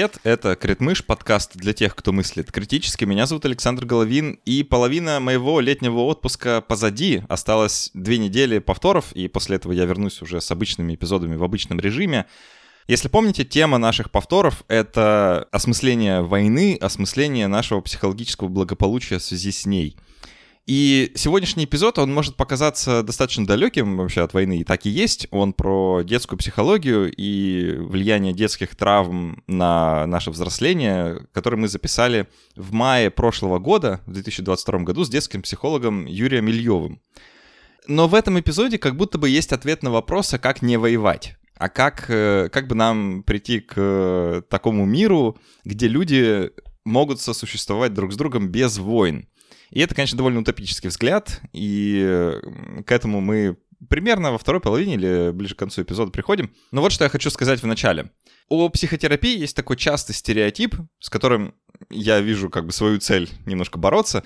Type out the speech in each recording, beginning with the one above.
Привет, это Критмыш, подкаст для тех, кто мыслит критически. Меня зовут Александр Головин, и половина моего летнего отпуска позади. Осталось две недели повторов, и после этого я вернусь уже с обычными эпизодами в обычном режиме. Если помните, тема наших повторов — это осмысление войны, осмысление нашего психологического благополучия в связи с ней — и сегодняшний эпизод, он может показаться достаточно далеким вообще от войны, и так и есть. Он про детскую психологию и влияние детских травм на наше взросление, который мы записали в мае прошлого года, в 2022 году, с детским психологом Юрием Ильевым. Но в этом эпизоде как будто бы есть ответ на вопрос, а как не воевать? А как, э, как бы нам прийти к такому миру, где люди могут сосуществовать друг с другом без войн? И это, конечно, довольно утопический взгляд, и к этому мы примерно во второй половине или ближе к концу эпизода приходим. Но вот что я хочу сказать в начале. У психотерапии есть такой частый стереотип, с которым я вижу как бы свою цель немножко бороться.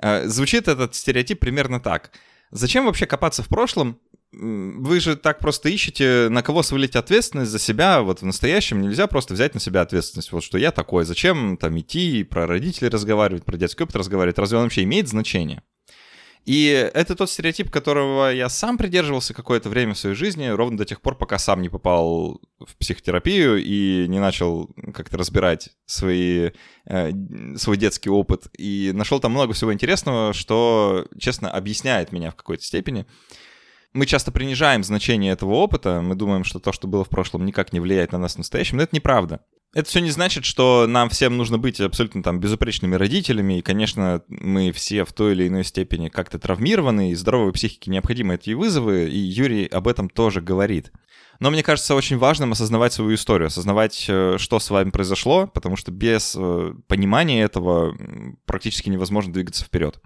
Э, звучит этот стереотип примерно так. Зачем вообще копаться в прошлом, вы же так просто ищете, на кого свалить ответственность за себя. Вот в настоящем нельзя просто взять на себя ответственность. Вот что я такой. Зачем там идти, про родителей разговаривать, про детский опыт разговаривать? Разве он вообще имеет значение? И это тот стереотип, которого я сам придерживался какое-то время в своей жизни, ровно до тех пор, пока сам не попал в психотерапию и не начал как-то разбирать свои, э, свой детский опыт. И нашел там много всего интересного, что, честно, объясняет меня в какой-то степени мы часто принижаем значение этого опыта, мы думаем, что то, что было в прошлом, никак не влияет на нас в настоящем, но это неправда. Это все не значит, что нам всем нужно быть абсолютно там безупречными родителями, и, конечно, мы все в той или иной степени как-то травмированы, и здоровой психике необходимы эти вызовы, и Юрий об этом тоже говорит. Но мне кажется очень важным осознавать свою историю, осознавать, э, что с вами произошло, потому что без э, понимания этого практически невозможно двигаться вперед.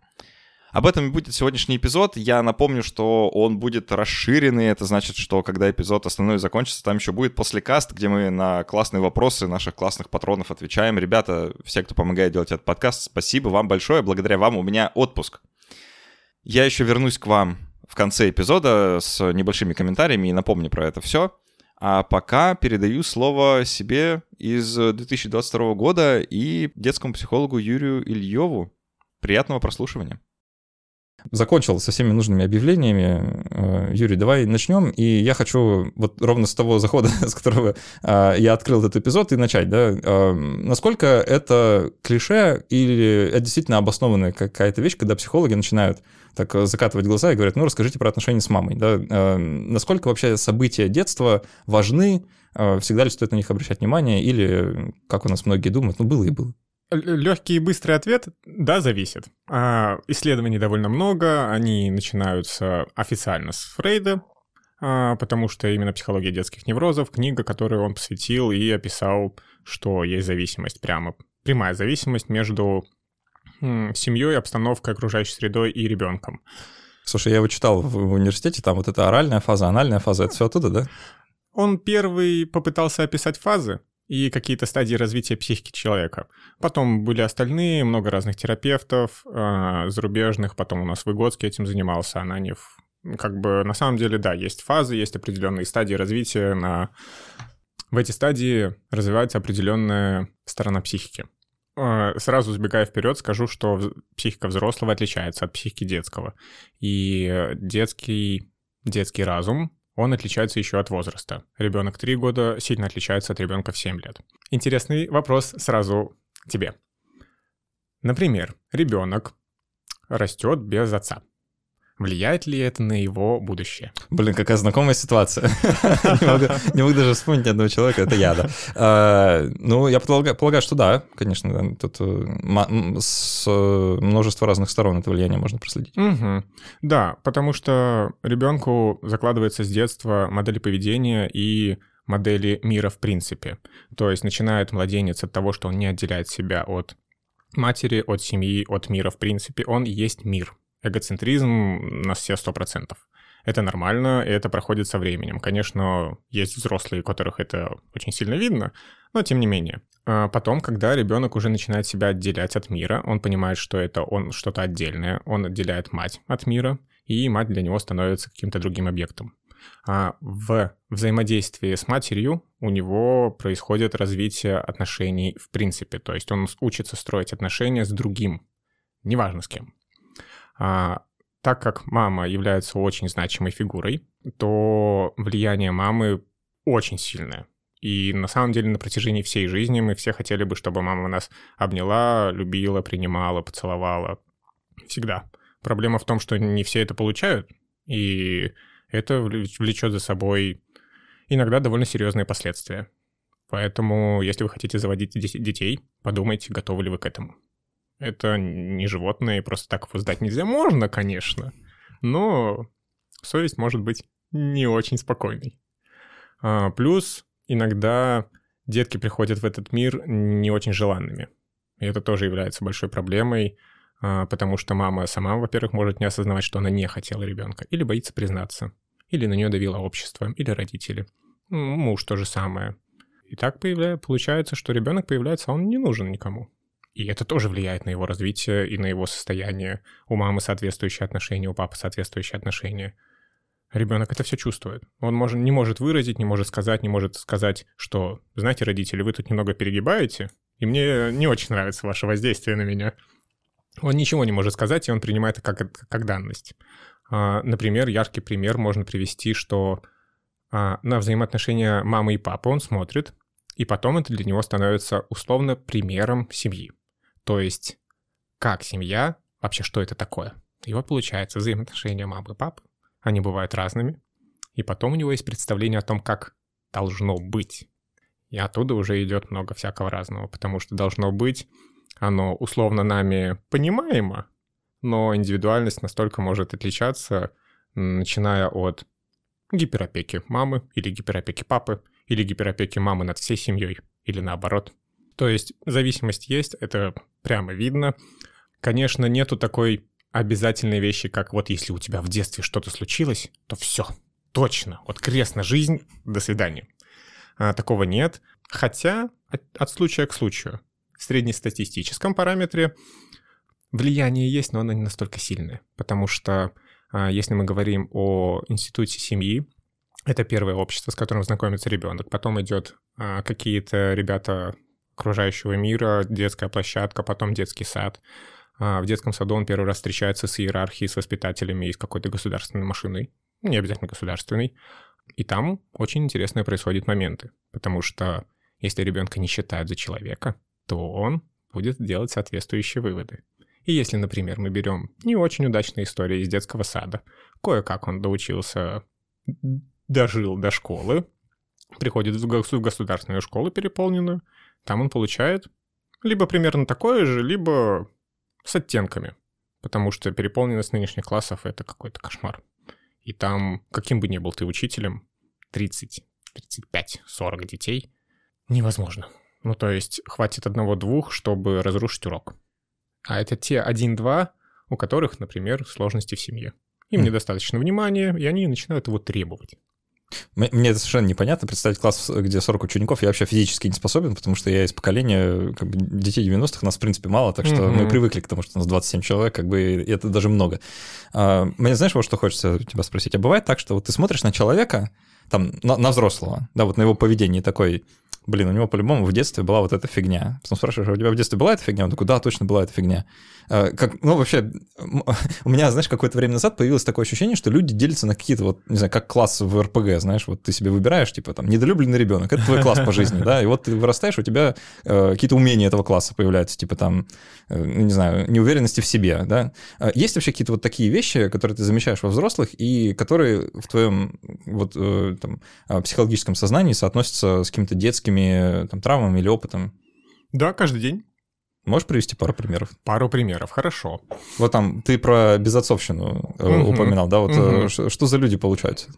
Об этом и будет сегодняшний эпизод. Я напомню, что он будет расширенный. Это значит, что когда эпизод основной закончится, там еще будет послекаст, где мы на классные вопросы наших классных патронов отвечаем. Ребята, все, кто помогает делать этот подкаст, спасибо вам большое. Благодаря вам у меня отпуск. Я еще вернусь к вам в конце эпизода с небольшими комментариями и напомню про это все. А пока передаю слово себе из 2022 года и детскому психологу Юрию Ильеву. Приятного прослушивания закончил со всеми нужными объявлениями. Э, Юрий, давай начнем. И я хочу вот ровно с того захода, с которого э, я открыл этот эпизод, и начать. Да? Э, насколько это клише или это действительно обоснованная какая-то вещь, когда психологи начинают так закатывать глаза и говорят, ну, расскажите про отношения с мамой. Да? Насколько вообще события детства важны, всегда ли стоит на них обращать внимание, или, как у нас многие думают, ну, было и было. Легкий и быстрый ответ — да, зависит. А, исследований довольно много, они начинаются официально с Фрейда, а, потому что именно «Психология детских неврозов» — книга, которую он посвятил и описал, что есть зависимость прямо, прямая зависимость между семьей, обстановкой, окружающей средой и ребенком. Слушай, я его читал в университете, там вот эта оральная фаза, анальная фаза, это все оттуда, да? Он первый попытался описать фазы, и какие-то стадии развития психики человека. Потом были остальные, много разных терапевтов э, зарубежных, потом у нас Выгодский этим занимался, Ананев. Как бы на самом деле, да, есть фазы, есть определенные стадии развития. На... В эти стадии развивается определенная сторона психики. Э, сразу сбегая вперед, скажу, что психика взрослого отличается от психики детского. И детский, детский разум он отличается еще от возраста. Ребенок 3 года сильно отличается от ребенка в 7 лет. Интересный вопрос сразу тебе. Например, ребенок растет без отца. Влияет ли это на его будущее? Блин, какая знакомая ситуация. Не могу даже вспомнить ни одного человека, это я, да. А, ну, я полагаю, что да, конечно. Тут э, с множества разных сторон это влияние можно проследить. Да, потому что ребенку закладывается с детства модели поведения и модели мира в принципе. То есть начинает младенец от того, что он не отделяет себя от матери, от семьи, от мира в принципе. Он есть мир эгоцентризм на все сто процентов. Это нормально, и это проходит со временем. Конечно, есть взрослые, у которых это очень сильно видно, но тем не менее. А потом, когда ребенок уже начинает себя отделять от мира, он понимает, что это он что-то отдельное, он отделяет мать от мира, и мать для него становится каким-то другим объектом. А в взаимодействии с матерью у него происходит развитие отношений в принципе. То есть он учится строить отношения с другим, неважно с кем. А, так как мама является очень значимой фигурой, то влияние мамы очень сильное. И на самом деле на протяжении всей жизни мы все хотели бы, чтобы мама нас обняла, любила, принимала, поцеловала. Всегда. Проблема в том, что не все это получают, и это влечет за собой иногда довольно серьезные последствия. Поэтому, если вы хотите заводить детей, подумайте, готовы ли вы к этому. Это не животное, и просто так его сдать нельзя. Можно, конечно, но совесть может быть не очень спокойной. А, плюс иногда детки приходят в этот мир не очень желанными. И это тоже является большой проблемой, а, потому что мама сама, во-первых, может не осознавать, что она не хотела ребенка, или боится признаться, или на нее давило общество, или родители. Муж то же самое. И так появляется, получается, что ребенок появляется, а он не нужен никому. И это тоже влияет на его развитие и на его состояние. У мамы соответствующие отношения, у папы соответствующие отношения. Ребенок это все чувствует. Он может, не может выразить, не может сказать, не может сказать, что, знаете, родители, вы тут немного перегибаете, и мне не очень нравится ваше воздействие на меня. Он ничего не может сказать, и он принимает это как, как данность. А, например, яркий пример можно привести, что а, на взаимоотношения мамы и папы он смотрит, и потом это для него становится условно примером семьи. То есть, как семья, вообще что это такое? И вот получается взаимоотношения мамы и папы они бывают разными. И потом у него есть представление о том, как должно быть. И оттуда уже идет много всякого разного, потому что должно быть, оно условно нами понимаемо, но индивидуальность настолько может отличаться, начиная от гиперопеки мамы или гиперопеки папы, или гиперопеки мамы над всей семьей, или наоборот. То есть зависимость есть, это прямо видно. Конечно, нету такой обязательные вещи, как вот если у тебя в детстве что-то случилось, то все, точно, вот крест на жизнь, до свидания. А, такого нет, хотя от, от случая к случаю. В среднестатистическом параметре влияние есть, но оно не настолько сильное, потому что а, если мы говорим о институте семьи, это первое общество, с которым знакомится ребенок. Потом идет а, какие-то ребята окружающего мира, детская площадка, потом детский сад. А в детском саду он первый раз встречается с иерархией, с воспитателями из какой-то государственной машины, не обязательно государственной. И там очень интересные происходят моменты, потому что если ребенка не считают за человека, то он будет делать соответствующие выводы. И если, например, мы берем не очень удачные истории из детского сада, кое-как он доучился, дожил до школы, приходит в государственную школу переполненную, там он получает либо примерно такое же, либо с оттенками, потому что переполненность нынешних классов — это какой-то кошмар. И там, каким бы ни был ты учителем, 30, 35, 40 детей невозможно. Ну, то есть хватит одного-двух, чтобы разрушить урок. А это те один-два, у которых, например, сложности в семье. Им mm. недостаточно внимания, и они начинают его требовать. Мне это совершенно непонятно. Представить класс, где 40 учеников, я вообще физически не способен, потому что я из поколения как бы, детей 90-х, нас, в принципе, мало, так что mm-hmm. мы привыкли к тому, что у нас 27 человек, как бы, это даже много. А, мне знаешь, вот что хочется тебя спросить? А бывает так, что вот ты смотришь на человека, там, на, на взрослого, да, вот на его поведение такой, блин, у него по-любому в детстве была вот эта фигня. Потом спрашиваешь, а у тебя в детстве была эта фигня? Он такой, да, точно была эта фигня. А, как, ну, вообще, у меня, знаешь, какое-то время назад появилось такое ощущение, что люди делятся на какие-то вот, не знаю, как класс в РПГ, знаешь, вот ты себе выбираешь, типа, там, недолюбленный ребенок, это твой класс по жизни, да, и вот ты вырастаешь, у тебя э, какие-то умения этого класса появляются, типа, там, э, не знаю, неуверенности в себе, да. Есть вообще какие-то вот такие вещи, которые ты замечаешь во взрослых и которые в твоем вот э, там психологическом сознании соотносятся с какими-то детскими там травмами или опытом? Да, каждый день. Можешь привести пару примеров? Пару примеров, хорошо. Вот там ты про безотцовщину угу. упоминал, да? Вот угу. что, за люди получаются?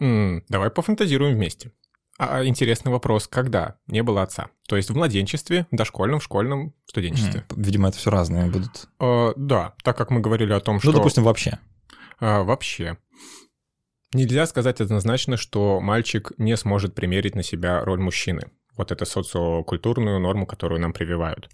Давай пофантазируем вместе. А, а интересный вопрос, когда не было отца? То есть в младенчестве, дошкольном, школьном, студенчестве? Видимо, это все разные будут. А, да, так как мы говорили о том, ну, что... Ну, допустим, вообще. А, вообще. Нельзя сказать однозначно, что мальчик не сможет примерить на себя роль мужчины вот эту социокультурную норму, которую нам прививают.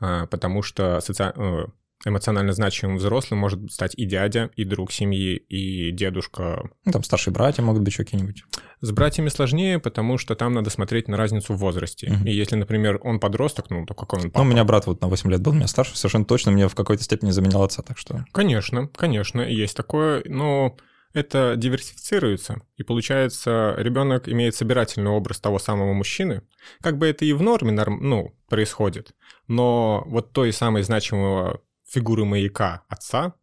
А, потому что соци... Э, эмоционально значимым взрослым может стать и дядя, и друг семьи, и дедушка. Ну, там старшие братья могут быть еще какие-нибудь. С братьями сложнее, потому что там надо смотреть на разницу в возрасте. Мгм. И если, например, он подросток, ну, то какой он Ну, папа? у меня брат вот на 8 лет был, у меня старше, совершенно точно мне в какой-то степени заменял отца, так что... Конечно, конечно, есть такое, но это диверсифицируется, и получается, ребенок имеет собирательный образ того самого мужчины. Как бы это и в норме норм, ну, происходит, но вот той самой значимого фигуры маяка отца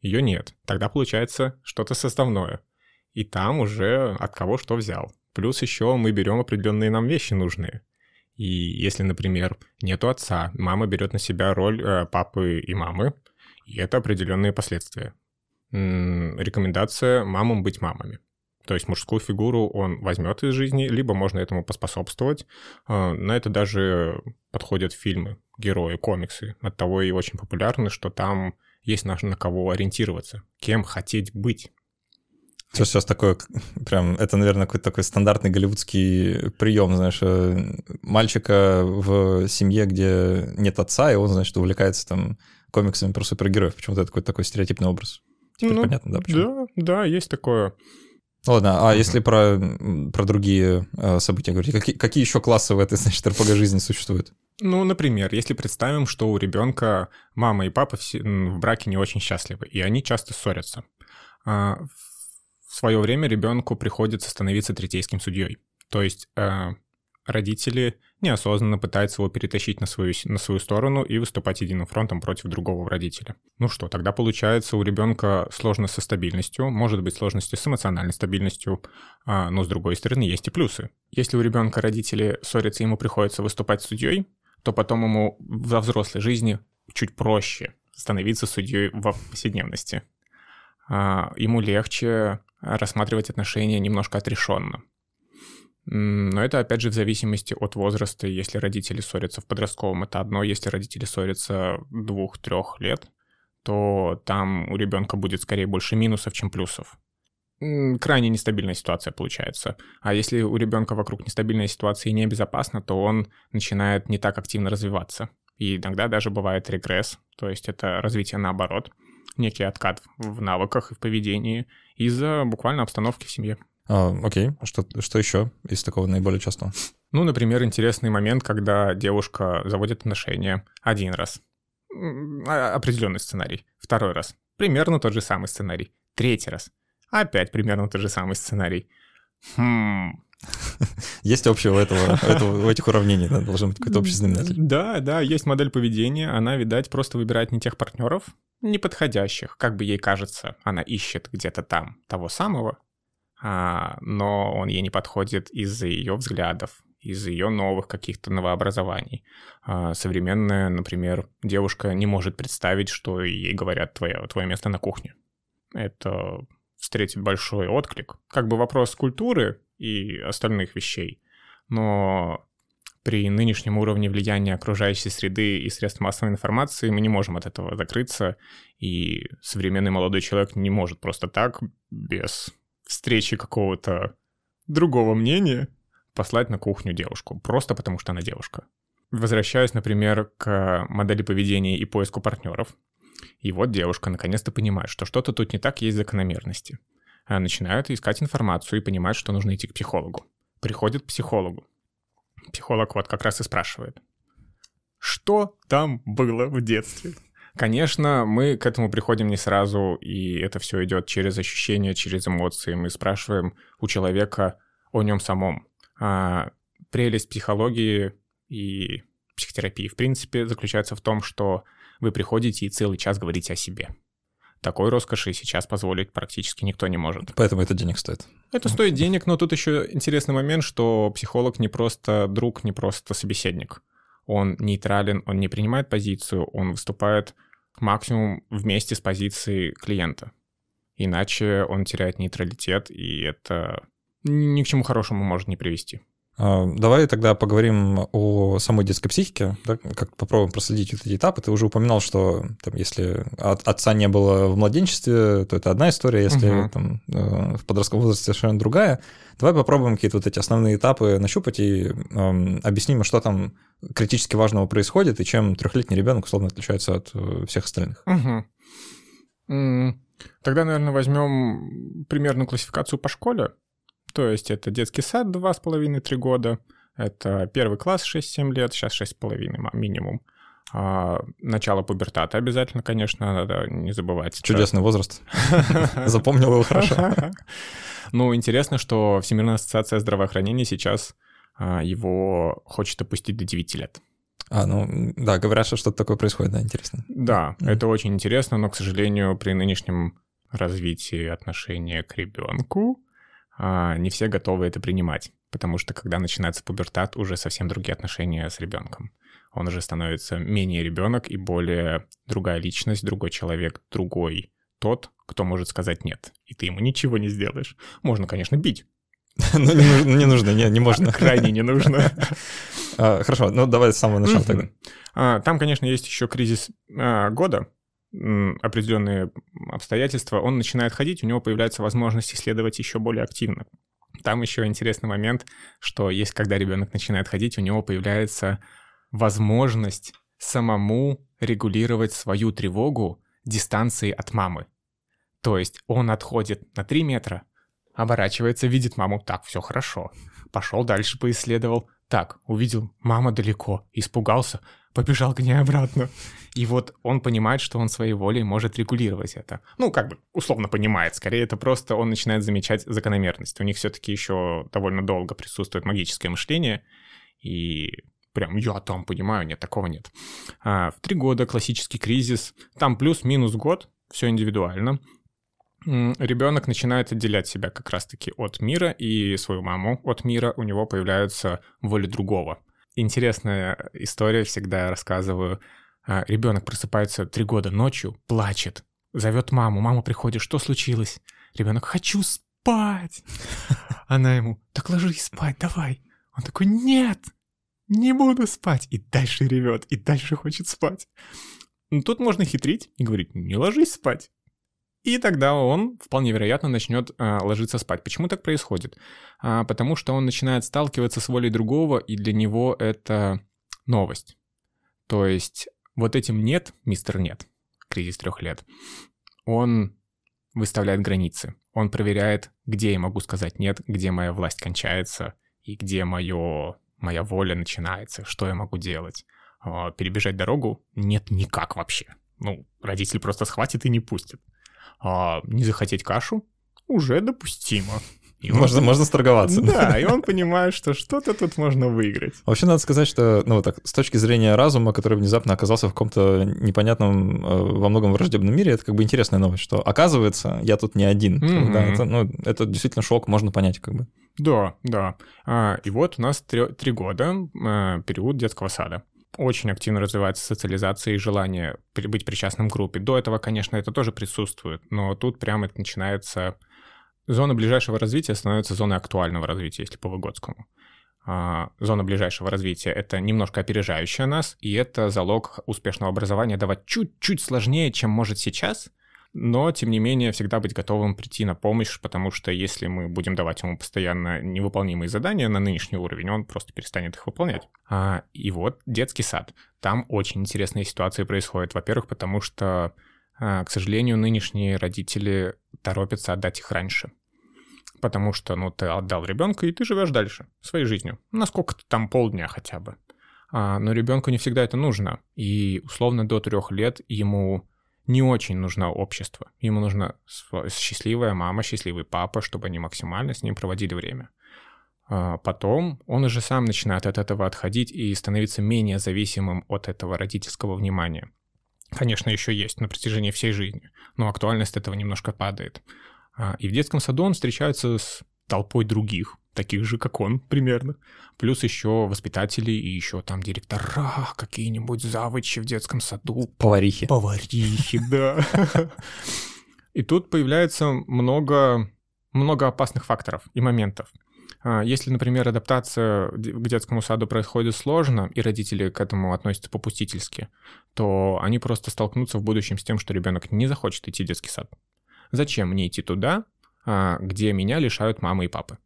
ее нет. Тогда получается что-то составное. И там уже от кого что взял. Плюс еще мы берем определенные нам вещи нужные. И если, например, нету отца, мама берет на себя роль э, папы и мамы, и это определенные последствия. Рекомендация мамам быть мамами. То есть мужскую фигуру он возьмет из жизни, либо можно этому поспособствовать. А, На это даже подходят фильмы, герои, комиксы. От того и очень популярны, что там есть на, кого ориентироваться, кем хотеть быть. Все сейчас такое, прям, это, наверное, какой-то такой стандартный голливудский прием, знаешь, э, мальчика в семье, где нет отца, и он, значит, увлекается там комиксами про супергероев. Почему-то это какой-то такой стереотипный образ. Теперь Ну, понятно, да? почему? Да, да, есть такое. Ладно, а если про, про другие э, события говорить, какие, какие еще классы в этой, значит, РПГ-жизни существуют? Ну, например, если представим, что у ребенка мама и папа м, в браке не очень счастливы, и они часто ссорятся. А, В свое время ребенку приходится становиться третейским судьей. То есть э, родители неосознанно пытаются его перетащить на свою, на свою сторону и выступать единым фронтом против другого родителя. Ну что, тогда получается у ребенка сложность со стабильностью, может быть сложности с эмоциональной стабильностью, а, но с другой стороны есть и плюсы. Если у ребенка родители ссорятся, ему приходится выступать судьей, то потом ему во взрослой жизни чуть проще становиться судьей в повседневности. А, Ему легче рассматривать отношения немножко отрешенно. Но это, опять же, в зависимости от возраста. Если родители ссорятся в подростковом, это одно. Если родители ссорятся двух-трех лет, то там у ребенка будет скорее больше минусов, чем плюсов. Крайне нестабильная ситуация получается. А если у ребенка вокруг нестабильная ситуация и небезопасна, то он начинает не так активно развиваться. И иногда даже бывает регресс, то есть это развитие наоборот, некий откат в навыках и в поведении из-за буквально обстановки в семье. А, окей, а что, что еще из такого наиболее частого? Ну, например, интересный момент, когда девушка заводит отношения один раз. А- Определенный сценарий. Второй раз. Примерно тот же самый сценарий. Третий раз. Опять примерно тот же самый сценарий. Хм. Есть общего этого, этого, у этих уравнений, да, должен быть какой-то общий знаменатель. Да, да, есть модель поведения. Она, видать, просто выбирает не тех партнеров, неподходящих. Как бы ей кажется, она ищет где-то там того самого, но он ей не подходит из-за ее взглядов, из-за ее новых каких-то новообразований. А, современная, например, девушка не может представить, что ей говорят твое, твое место на кухне. Это встретит большой отклик. Как бы вопрос культуры и остальных вещей. Но при нынешнем уровне влияния окружающей среды и средств массовой информации мы не можем от этого закрыться, и современный молодой человек не может просто так, без встречи какого-то другого мнения, послать на кухню девушку, просто потому что она девушка. Возвращаясь, например, к модели поведения и поиску партнеров, и вот девушка наконец-то понимает, что что-то тут не так, есть закономерности. Она начинает искать информацию и понимает, что нужно идти к психологу. Приходит к психологу. Психолог вот как раз и спрашивает. Что там было в детстве? Конечно, мы к этому приходим не сразу, и это все идет через ощущения, через эмоции. Мы спрашиваем у человека о нем самом. А прелесть психологии и психотерапии, в принципе, заключается в том, что вы приходите и целый час говорите о себе. Такой роскоши сейчас позволить практически никто не может. Поэтому это денег стоит. Это стоит денег, но тут еще интересный момент, что психолог не просто друг, не просто собеседник. Он нейтрален, он не принимает позицию, он выступает максимум вместе с позицией клиента. Иначе он теряет нейтралитет, и это ни к чему хорошему может не привести. А, давай тогда поговорим о самой детской психике, да, как попробуем проследить вот эти этапы. Ты уже упоминал, что там, если от отца не было в младенчестве, то это одна история, если угу. там, э, в подростковом возрасте совершенно другая. Давай попробуем какие-то вот эти основные этапы нащупать и э, объясним, что там критически важного происходит и чем трехлетний ребенок условно отличается от э, всех остальных. Угу. Тогда, наверное, возьмем примерную классификацию по школе. То есть это детский сад 2,5-3 года, это первый класс 6-7 лет, сейчас 6,5 минимум. А, начало пубертата обязательно, конечно, надо не забывать. Чудесный возраст. Запомнил его хорошо. Ну, интересно, что Всемирная ассоциация здравоохранения сейчас а, его хочет опустить до 9 лет. А, ну, да, говорят, что что-то такое происходит, да, интересно. Да, это очень интересно, но, к сожалению, при нынешнем развитии отношения к ребенку не все готовы это принимать, потому что когда начинается пубертат, уже совсем другие отношения с ребенком. Он уже становится менее ребенок и более другая личность, другой человек, другой тот, кто может сказать нет, и ты ему ничего не сделаешь. Можно, конечно, бить. Ну, не нужно, не, не можно. Крайне не нужно. А, хорошо, ну давай с самого начала тогда. А, там, конечно, есть еще кризис а, года, определенные обстоятельства, он начинает ходить, у него появляется возможность исследовать еще более активно. Там еще интересный момент, что есть, когда ребенок начинает ходить, у него появляется возможность самому регулировать свою тревогу дистанции от мамы. То есть он отходит на 3 метра, оборачивается, видит маму, так, все хорошо. Пошел дальше, поисследовал, так, увидел, мама далеко, испугался, побежал к ней обратно. И вот он понимает, что он своей волей может регулировать это. Ну, как бы, условно понимает. Скорее, это просто он начинает замечать закономерность. У них все-таки еще довольно долго присутствует магическое мышление. И прям я там понимаю, нет, такого нет. А, в три года классический кризис. Там плюс-минус год, все индивидуально. Ребенок начинает отделять себя как раз-таки от мира и свою маму от мира. У него появляется воля другого интересная история, всегда рассказываю. А, Ребенок просыпается три года ночью, плачет, зовет маму. Мама приходит, что случилось? Ребенок, хочу спать. Она ему, так ложись спать, давай. Он такой, нет, не буду спать. И дальше ревет, и дальше хочет спать. Ну, тут можно хитрить и говорить, не ложись спать. И тогда он, вполне вероятно, начнет э, ложиться спать. Почему так происходит? А, потому что он начинает сталкиваться с волей другого, и для него это новость. То есть вот этим «нет», мистер «нет», кризис трех лет, он выставляет границы. Он проверяет, где я могу сказать «нет», где моя власть кончается, и где мое, моя воля начинается, что я могу делать. А, перебежать дорогу нет никак вообще. Ну, родитель просто схватит и не пустит а не захотеть кашу уже допустимо. И можно, он... можно сторговаться. Да, и он понимает, что что-то тут можно выиграть. Вообще надо сказать, что, ну вот так, с точки зрения разума, который внезапно оказался в каком-то непонятном, э, во многом враждебном мире, это как бы интересная новость, что оказывается, я тут не один. Mm-hmm. Да, это, ну, это действительно шок, можно понять как бы. Да, да. А, и вот у нас три, три года, а, период детского сада очень активно развивается социализация и желание быть причастным к группе. До этого, конечно, это тоже присутствует, но тут прямо это начинается... Зона ближайшего развития становится зоной актуального развития, если по Выгодскому. А, зона ближайшего развития — это немножко опережающая нас, и это залог успешного образования давать чуть-чуть сложнее, чем может сейчас, но, тем не менее, всегда быть готовым прийти на помощь, потому что если мы будем давать ему постоянно невыполнимые задания на нынешний уровень, он просто перестанет их выполнять. А, и вот детский сад. Там очень интересные ситуации происходят. Во-первых, потому что, а, к сожалению, нынешние родители торопятся отдать их раньше. Потому что, ну, ты отдал ребенка, и ты живешь дальше, своей жизнью. Насколько-то там полдня хотя бы. А, но ребенку не всегда это нужно. И условно до трех лет ему не очень нужно общество. Ему нужна счастливая мама, счастливый папа, чтобы они максимально с ним проводили время. А потом он уже сам начинает от этого отходить и становиться менее зависимым от этого родительского внимания. Конечно, еще есть на протяжении всей жизни, но актуальность этого немножко падает. А, и в детском саду он встречается с толпой других, таких же, как он, примерно. Плюс еще воспитатели и еще там директора, какие-нибудь завучи в детском саду. Поварихи. Поварихи, да. И тут появляется много, много опасных факторов и моментов. А, Если, например, адаптация к детскому саду происходит сложно, и родители к этому относятся попустительски, то они просто столкнутся в будущем с тем, что ребенок не захочет идти в детский сад. Зачем мне идти туда, а, где меня лишают мамы и папы?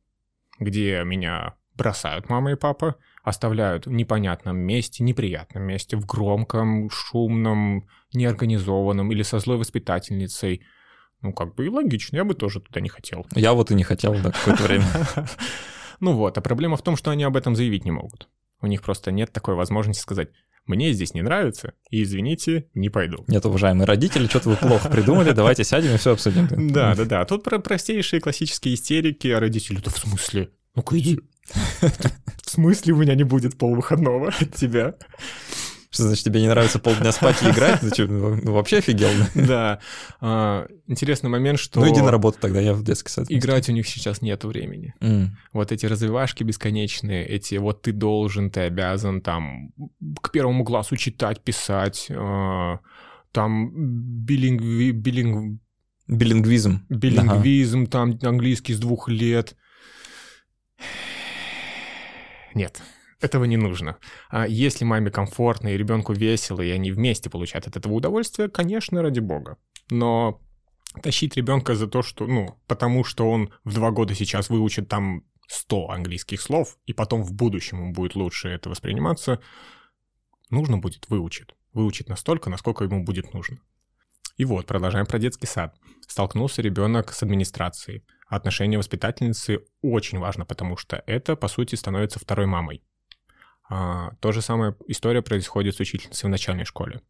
Где меня бросают мама и папа, оставляют в непонятном месте, неприятном месте, в громком, шумном, неорганизованном или со злой воспитательницей. Ну, как бы и логично, я бы тоже туда не хотел. Я вот и не хотел, да, какое-то время. Ну вот, а проблема в том, что они об этом заявить не могут. У них просто нет такой возможности сказать, мне здесь не нравится, и, извините, не пойду. Нет, уважаемые родители, что-то вы плохо придумали, давайте сядем и все обсудим. Да, да, да. Тут про простейшие классические истерики, а родители, да в смысле? Ну-ка иди. В смысле у меня не будет полвыходного от тебя? Что значит, тебе не нравится полдня спать и играть? Ты что, ну, вообще офигел? да? А, Интересный момент, что Ну иди на работу тогда, я в детский сад. играть у них сейчас нет времени. М. Вот эти развивашки бесконечные, эти вот ты должен, ты обязан там к первому классу читать, писать, а, там билингви, билинг, Билингвизм. билингвизм, там английский с двух лет. Нет, этого не нужно. А если маме комфортно и ребенку весело, и они вместе получают от этого удовольствие, конечно, ради бога. Но тащить ребенка за то, что, ну, потому что он в два года сейчас выучит там 100 английских слов, и потом в будущем ему будет лучше это восприниматься, нужно будет выучить. Выучить настолько, насколько ему будет нужно. И вот, продолжаем про детский сад. Столкнулся ребенок с администрацией. Отношение воспитательницы очень важно, потому что это, по сути, становится второй мамой. А, то же самое история происходит с учительницей в начальной школе.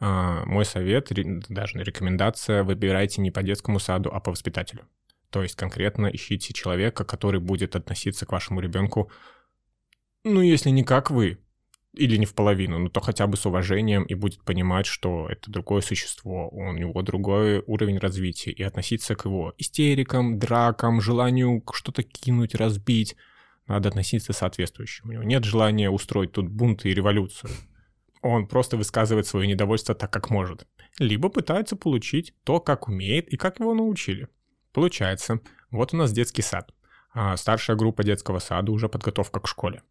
А, мой совет, даже рекомендация, выбирайте не по детскому саду, а по воспитателю. То есть конкретно ищите человека, который будет относиться к вашему ребенку, ну, если не как вы, или не в половину, но то хотя бы с уважением и будет понимать, что это другое существо, у него другой уровень развития, и относиться к его истерикам, дракам, желанию что-то кинуть, разбить, надо относиться соответствующе. У него нет желания устроить тут бунт и революцию. Он просто высказывает свое недовольство так, как может. Либо пытается получить то, как умеет и как его научили. Получается, вот у нас детский сад. А старшая группа детского сада уже подготовка к школе.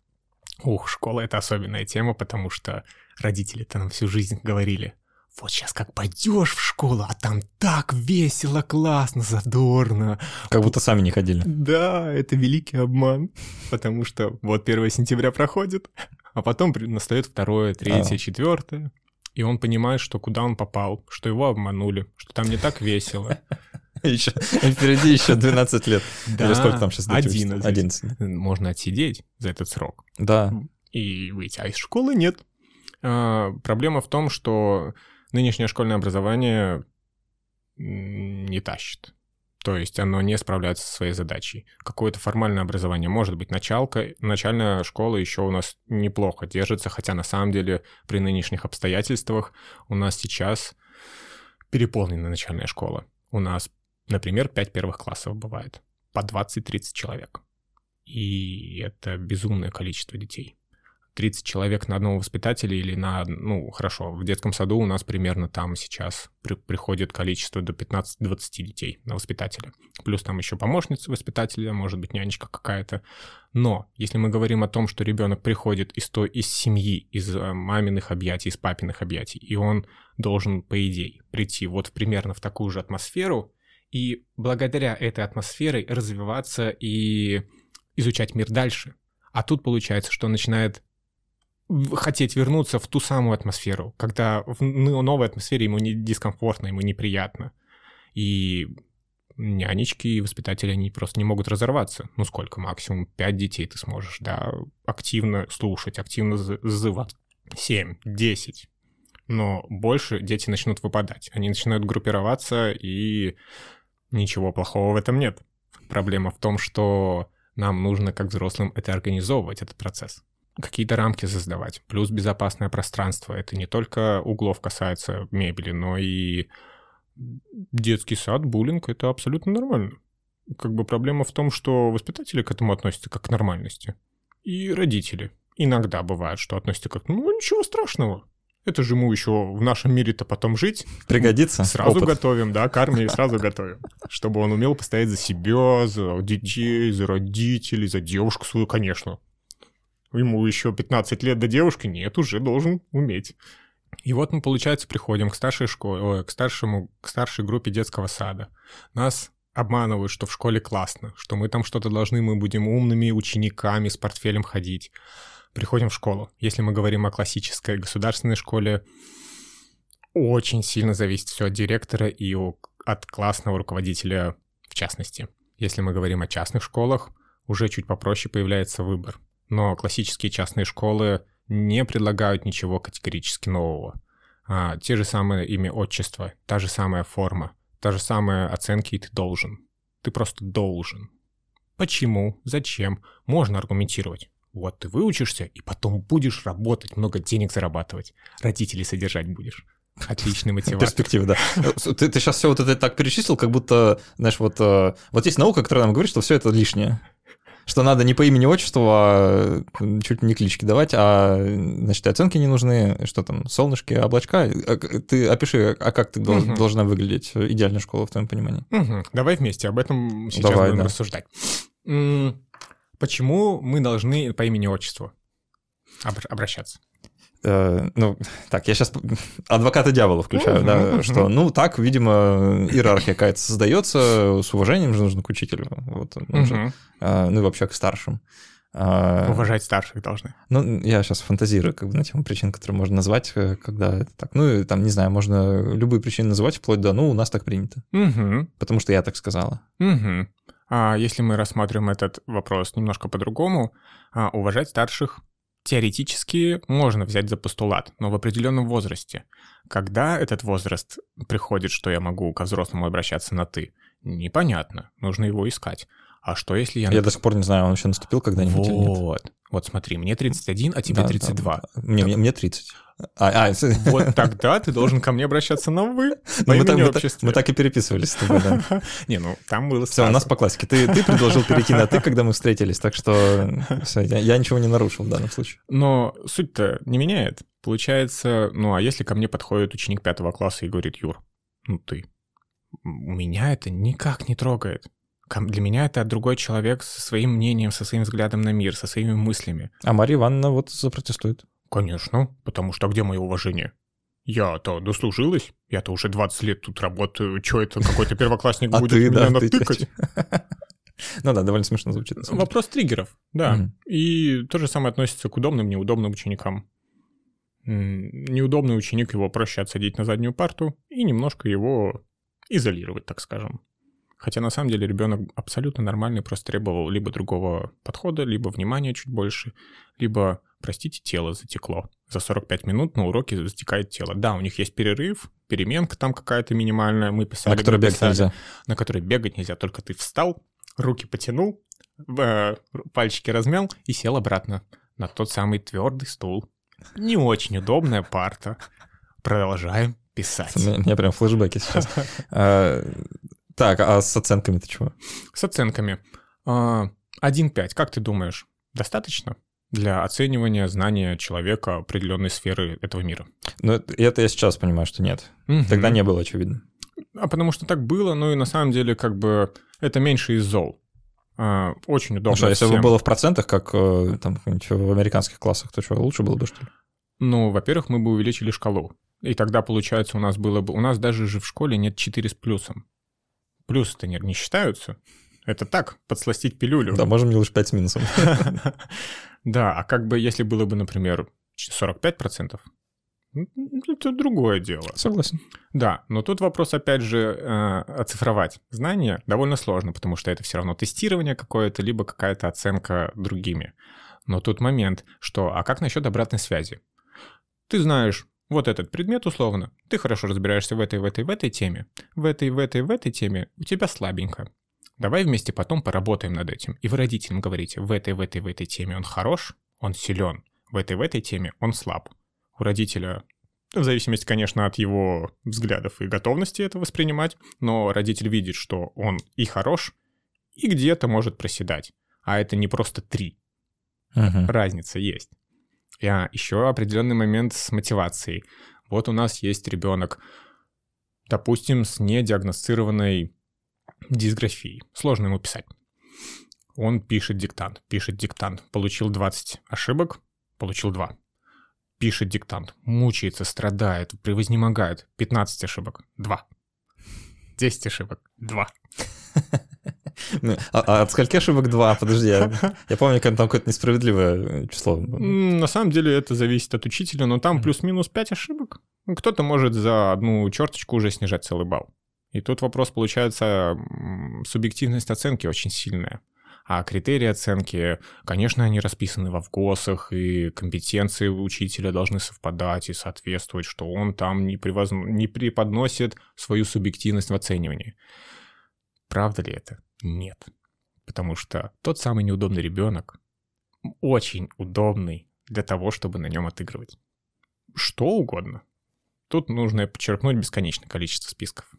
Ух, школа — это особенная тема, потому что родители-то нам всю жизнь говорили, вот сейчас как пойдешь в школу, а там так весело, классно, задорно. Как будто сами не ходили. Да, это великий обман, потому что вот 1 сентября проходит, а потом настает второе, третье, А. четвертое, и он понимает, что куда он попал, что его обманули, что там не так весело. Еще, впереди еще 12 лет. Или сколько там сейчас? 11. 11. Можно отсидеть за этот срок Да. и выйти, а из школы нет. А, проблема в том, что нынешнее школьное образование не тащит. То есть оно не справляется со своей задачей. Какое-то формальное образование может быть началка. Начальная школа еще у нас неплохо держится, хотя на самом деле при нынешних обстоятельствах у нас сейчас переполнена начальная школа. У нас, например, 5 первых классов бывает. По 20-30 человек. И это безумное количество детей. 30 человек на одного воспитателя или на... Ну, хорошо, в детском саду у нас примерно там сейчас при- приходит количество до 15-20 детей на воспитателя. Плюс там еще помощница воспитателя, может быть, нянечка какая-то. Но если мы говорим о том, что ребенок приходит из той, из семьи, из э, маминых объятий, из папиных объятий, и он должен, по идее, прийти вот примерно в такую же атмосферу, и благодаря этой атмосфере развиваться и изучать мир дальше. А тут получается, что начинает хотеть вернуться в ту самую атмосферу, когда в ну, новой атмосфере ему не дискомфортно, ему неприятно. И нянечки и воспитатели, они просто не могут разорваться. Ну сколько, максимум пять детей ты сможешь, да, активно слушать, активно за- зазывать. Семь, десять. Но больше дети начнут выпадать. Они начинают группироваться, и ничего плохого в этом нет. Проблема в том, что нам нужно, как взрослым, это организовывать, этот процесс. Какие-то рамки создавать. Плюс безопасное пространство. Это не только углов касается мебели, но и детский сад, буллинг — это абсолютно нормально. Как бы проблема в том, что воспитатели к этому относятся как к нормальности. И родители. Иногда бывает, что относятся как, ну, ничего страшного. Это же ему еще в нашем мире-то потом жить. Пригодится. Сразу опыт. готовим, да, к армии сразу готовим. Чтобы он умел постоять за себя, за детей, за родителей, за девушку свою, конечно. Ему еще 15 лет до девушки, нет, уже должен уметь. И вот мы, получается, приходим к старшей школе, ой, к старшему, к старшей группе детского сада. Нас обманывают, что в школе классно, что мы там что-то должны, мы будем умными учениками с портфелем ходить. Приходим в школу. Если мы говорим о классической государственной школе, очень сильно зависит все от директора и от классного руководителя в частности. Если мы говорим о частных школах, уже чуть попроще появляется выбор. Но классические частные школы не предлагают ничего категорически нового. А, те же самые имя отчество, та же самая форма, та же самая оценки, и ты должен. Ты просто должен. Почему? Зачем? Можно аргументировать. Вот ты выучишься, и потом будешь работать, много денег зарабатывать. Родителей содержать будешь. Отличный мотиватор. Перспектива, да. Ты, ты сейчас все вот это так перечислил, как будто, знаешь, вот, э, вот есть наука, которая нам говорит, что все это лишнее. Что надо не по имени отчеству, а чуть не клички давать, а, значит, оценки не нужны, что там, солнышки, облачка. А ты опиши, а как ты угу. должна выглядеть идеальная школа в твоем понимании? Угу. Давай вместе об этом сейчас Давай, будем да. рассуждать. Почему мы должны по имени-отчеству обращаться? Э, ну, так, я сейчас адвоката дьявола включаю, да, что, ну, так, видимо, иерархия какая-то создается, с уважением же нужно к учителю, вот, нужно, э, ну и вообще к старшим. А, Уважать старших должны. Ну, я сейчас фантазирую как бы на тему причин, которые можно назвать, э, когда это так. Ну, и там, не знаю, можно любые причины называть, вплоть до, ну, у нас так принято. Угу. Потому что я так сказала. Угу. А если мы рассматриваем этот вопрос немножко по-другому, а, уважать старших теоретически можно взять за постулат, но в определенном возрасте. Когда этот возраст приходит, что я могу ко взрослому обращаться на «ты», непонятно, нужно его искать. А что если я... Я до сих пор не знаю, он еще наступил когда-нибудь вот. или нет. Вот смотри, мне 31, а тебе да, 32. Да. Мне, мне, мне 30. А, а. Вот тогда ты должен ко мне обращаться на «вы» по мы, так, мы, так, мы так и переписывались с тобой, да. Не, ну там было Все, у нас по классике. Ты, ты предложил перейти на «ты», когда мы встретились, так что все, я, я ничего не нарушил в данном случае. Но суть-то не меняет. Получается, ну а если ко мне подходит ученик пятого класса и говорит, Юр, ну ты, у меня это никак не трогает. Для меня это другой человек со своим мнением, со своим взглядом на мир, со своими мыслями. А Мария Ивановна вот запротестует. Конечно, потому что где мое уважение? Я-то дослужилась, я-то уже 20 лет тут работаю, что это, какой-то первоклассник а будет меня натыкать? Ну да, довольно смешно звучит. Вопрос триггеров, да. И то же самое относится к удобным, неудобным ученикам. Неудобный ученик, его проще отсадить на заднюю парту и немножко его изолировать, так скажем. Хотя на самом деле ребенок абсолютно нормальный, просто требовал либо другого подхода, либо внимания чуть больше, либо, простите, тело затекло. За 45 минут на уроке затекает тело. Да, у них есть перерыв, переменка там какая-то минимальная, мы писали. На которой бегать нельзя. На которой бегать нельзя, только ты встал, руки потянул, э, пальчики размял и сел обратно на тот самый твердый стул. Не очень удобная парта. Продолжаем писать. У меня прям флешбеки сейчас. Так, а с оценками ты чего? С оценками. 1.5. А, как ты думаешь, достаточно для оценивания знания человека определенной сферы этого мира? Ну, это я сейчас понимаю, что нет. Угу. Тогда не было, очевидно. А потому что так было, ну и на самом деле как бы это меньше из зол. А, очень удобно. Ну что, если бы было в процентах, как э, там в американских классах, то что, лучше было бы, что ли? Ну, во-первых, мы бы увеличили шкалу. И тогда, получается, у нас было бы... У нас даже же в школе нет 4 с плюсом плюсы-то не, не считаются. Это так, подсластить пилюлю. Да, можем лишь 5 с минусом. Да, а как бы если было бы, например, 45%, это другое дело. Согласен. Да, но тут вопрос, опять же, э, оцифровать знания довольно сложно, потому что это все равно тестирование какое-то, либо какая-то оценка другими. Но тут момент, что, а как насчет обратной связи? Ты знаешь вот этот предмет условно, ты хорошо разбираешься в этой, в этой, в этой теме, в этой, в этой, в этой теме у тебя слабенько. Давай вместе потом поработаем над этим. И вы родителям говорите, в этой, в этой, в этой теме он хорош, он силен, в этой, в этой теме он слаб. У родителя, в зависимости, конечно, от его взглядов и готовности это воспринимать, но родитель видит, что он и хорош, и где-то может проседать. А это не просто три. Uh-huh. Разница есть. А еще определенный момент с мотивацией. Вот у нас есть ребенок, допустим, с недиагностированной дисграфией. Сложно ему писать. Он пишет диктант, пишет диктант. Получил 20 ошибок, получил 2. Пишет диктант, мучается, страдает, превознемогает. 15 ошибок, 2. 10 ошибок, 2. Ну, а, а от скольки ошибок 2? Подожди, я, помню, как там какое-то несправедливое число. На самом деле это зависит от учителя, но там плюс-минус 5 ошибок. Кто-то может за одну черточку уже снижать целый балл. И тут вопрос получается, субъективность оценки очень сильная. А критерии оценки, конечно, они расписаны во ВГОСах, и компетенции учителя должны совпадать и соответствовать, что он там не, превоз... не преподносит свою субъективность в оценивании. Правда ли это? Нет. Потому что тот самый неудобный ребенок очень удобный для того, чтобы на нем отыгрывать. Что угодно. Тут нужно подчеркнуть бесконечное количество списков.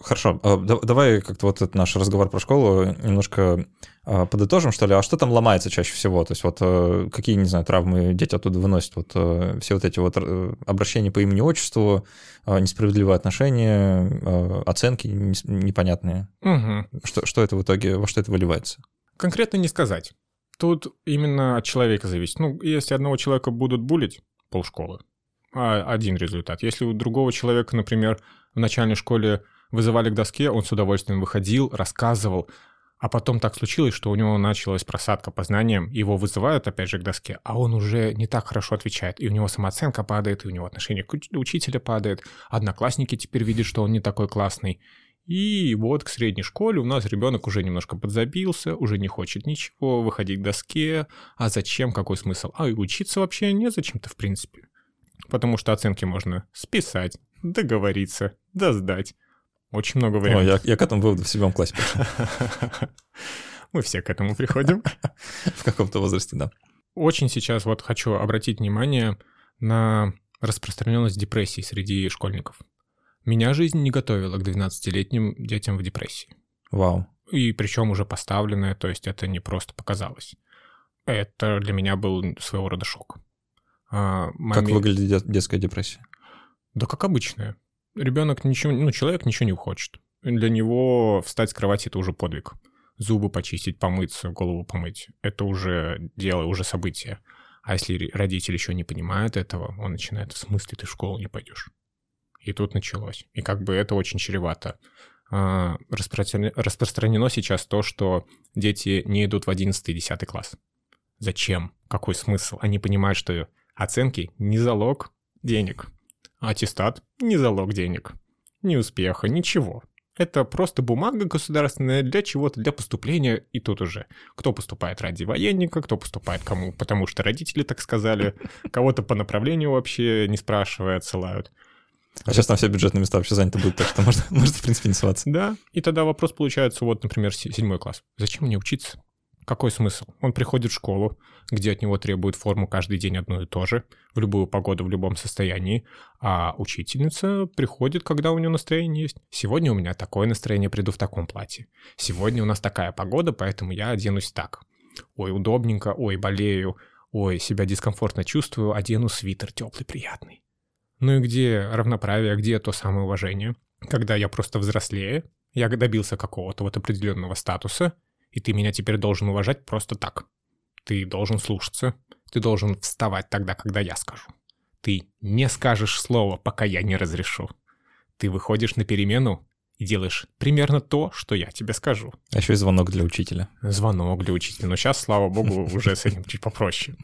Хорошо, а, давай как-то вот этот наш разговор про школу немножко а, подытожим, что ли. А что там ломается чаще всего? То есть вот э, какие, не знаю, травмы дети оттуда выносят? Вот э, все вот эти вот э, обращения по имени-отчеству, а, несправедливые отношения, оценки непонятные. Угу. Что, что это в итоге, во что это выливается? Конкретно не сказать. Тут именно от человека зависит. Ну, если одного человека будут булить, полшколы, один результат. Если у другого человека, например, в начальной школе вызывали к доске, он с удовольствием выходил, рассказывал, а потом так случилось, что у него началась просадка по знаниям, его вызывают опять же к доске, а он уже не так хорошо отвечает, и у него самооценка падает, и у него отношение к учителя падает, одноклассники теперь видят, что он не такой классный. И вот к средней школе у нас ребенок уже немножко подзабился, уже не хочет ничего, выходить к доске. А зачем, какой смысл? А и учиться вообще незачем-то, в принципе потому что оценки можно списать, договориться, да сдать. Очень много вариантов. О, я, я к этому выводу в седьмом классе Мы все к этому приходим. В каком-то возрасте, да. Очень сейчас вот хочу обратить внимание на распространенность депрессии среди школьников. Меня жизнь не готовила к 12-летним детям в депрессии. Вау. И причем уже поставленная, то есть это не просто показалось. Это для меня был своего рода шок. А, момент... Как выглядит детская депрессия? Да как обычная. Ребенок ничего, ну, человек ничего не хочет. Для него встать с кровати — это уже подвиг. Зубы почистить, помыться, голову помыть — это уже дело, уже событие. А если родитель еще не понимает этого, он начинает, в смысле ты в школу не пойдешь? И тут началось. И как бы это очень чревато. А, распространено сейчас то, что дети не идут в 11 и 10 класс. Зачем? Какой смысл? Они понимают, что Оценки — не залог денег. Аттестат — не залог денег. Ни успеха, ничего. Это просто бумага государственная для чего-то, для поступления, и тут уже. Кто поступает ради военника, кто поступает кому, потому что родители так сказали, кого-то по направлению вообще не спрашивая, отсылают. А сейчас там все бюджетные места вообще заняты будут, так что можно, можно в принципе, не ссылаться. Да, и тогда вопрос получается, вот, например, седьмой класс. Зачем мне учиться? Какой смысл? Он приходит в школу, где от него требуют форму каждый день одну и то же, в любую погоду, в любом состоянии, а учительница приходит, когда у нее настроение есть. Сегодня у меня такое настроение, приду в таком платье. Сегодня у нас такая погода, поэтому я оденусь так. Ой, удобненько, ой, болею, ой, себя дискомфортно чувствую, одену свитер теплый, приятный. Ну и где равноправие, где то самое уважение? Когда я просто взрослее, я добился какого-то вот определенного статуса, и ты меня теперь должен уважать просто так. Ты должен слушаться, ты должен вставать тогда, когда я скажу. Ты не скажешь слова, пока я не разрешу. Ты выходишь на перемену и делаешь примерно то, что я тебе скажу. А еще и звонок для учителя. Звонок для учителя. Но сейчас, слава богу, уже с этим чуть попроще.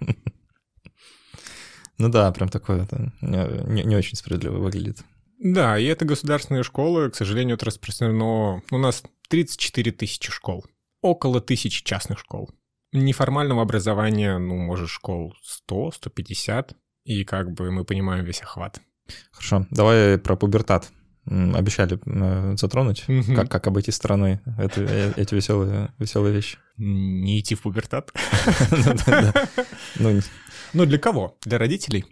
Ну да, прям такое не, не очень справедливо выглядит. Да, и это государственные школы, к сожалению, это распространено... У нас 34 тысячи школ около тысячи частных школ. Неформального образования, ну, может, школ 100, 150, и как бы мы понимаем весь охват. Хорошо, давай про пубертат. Обещали э, затронуть, mm-hmm. как, как обойти стороной это, э, эти веселые, веселые вещи. Не идти в пубертат? Ну, ну, для кого? Для родителей?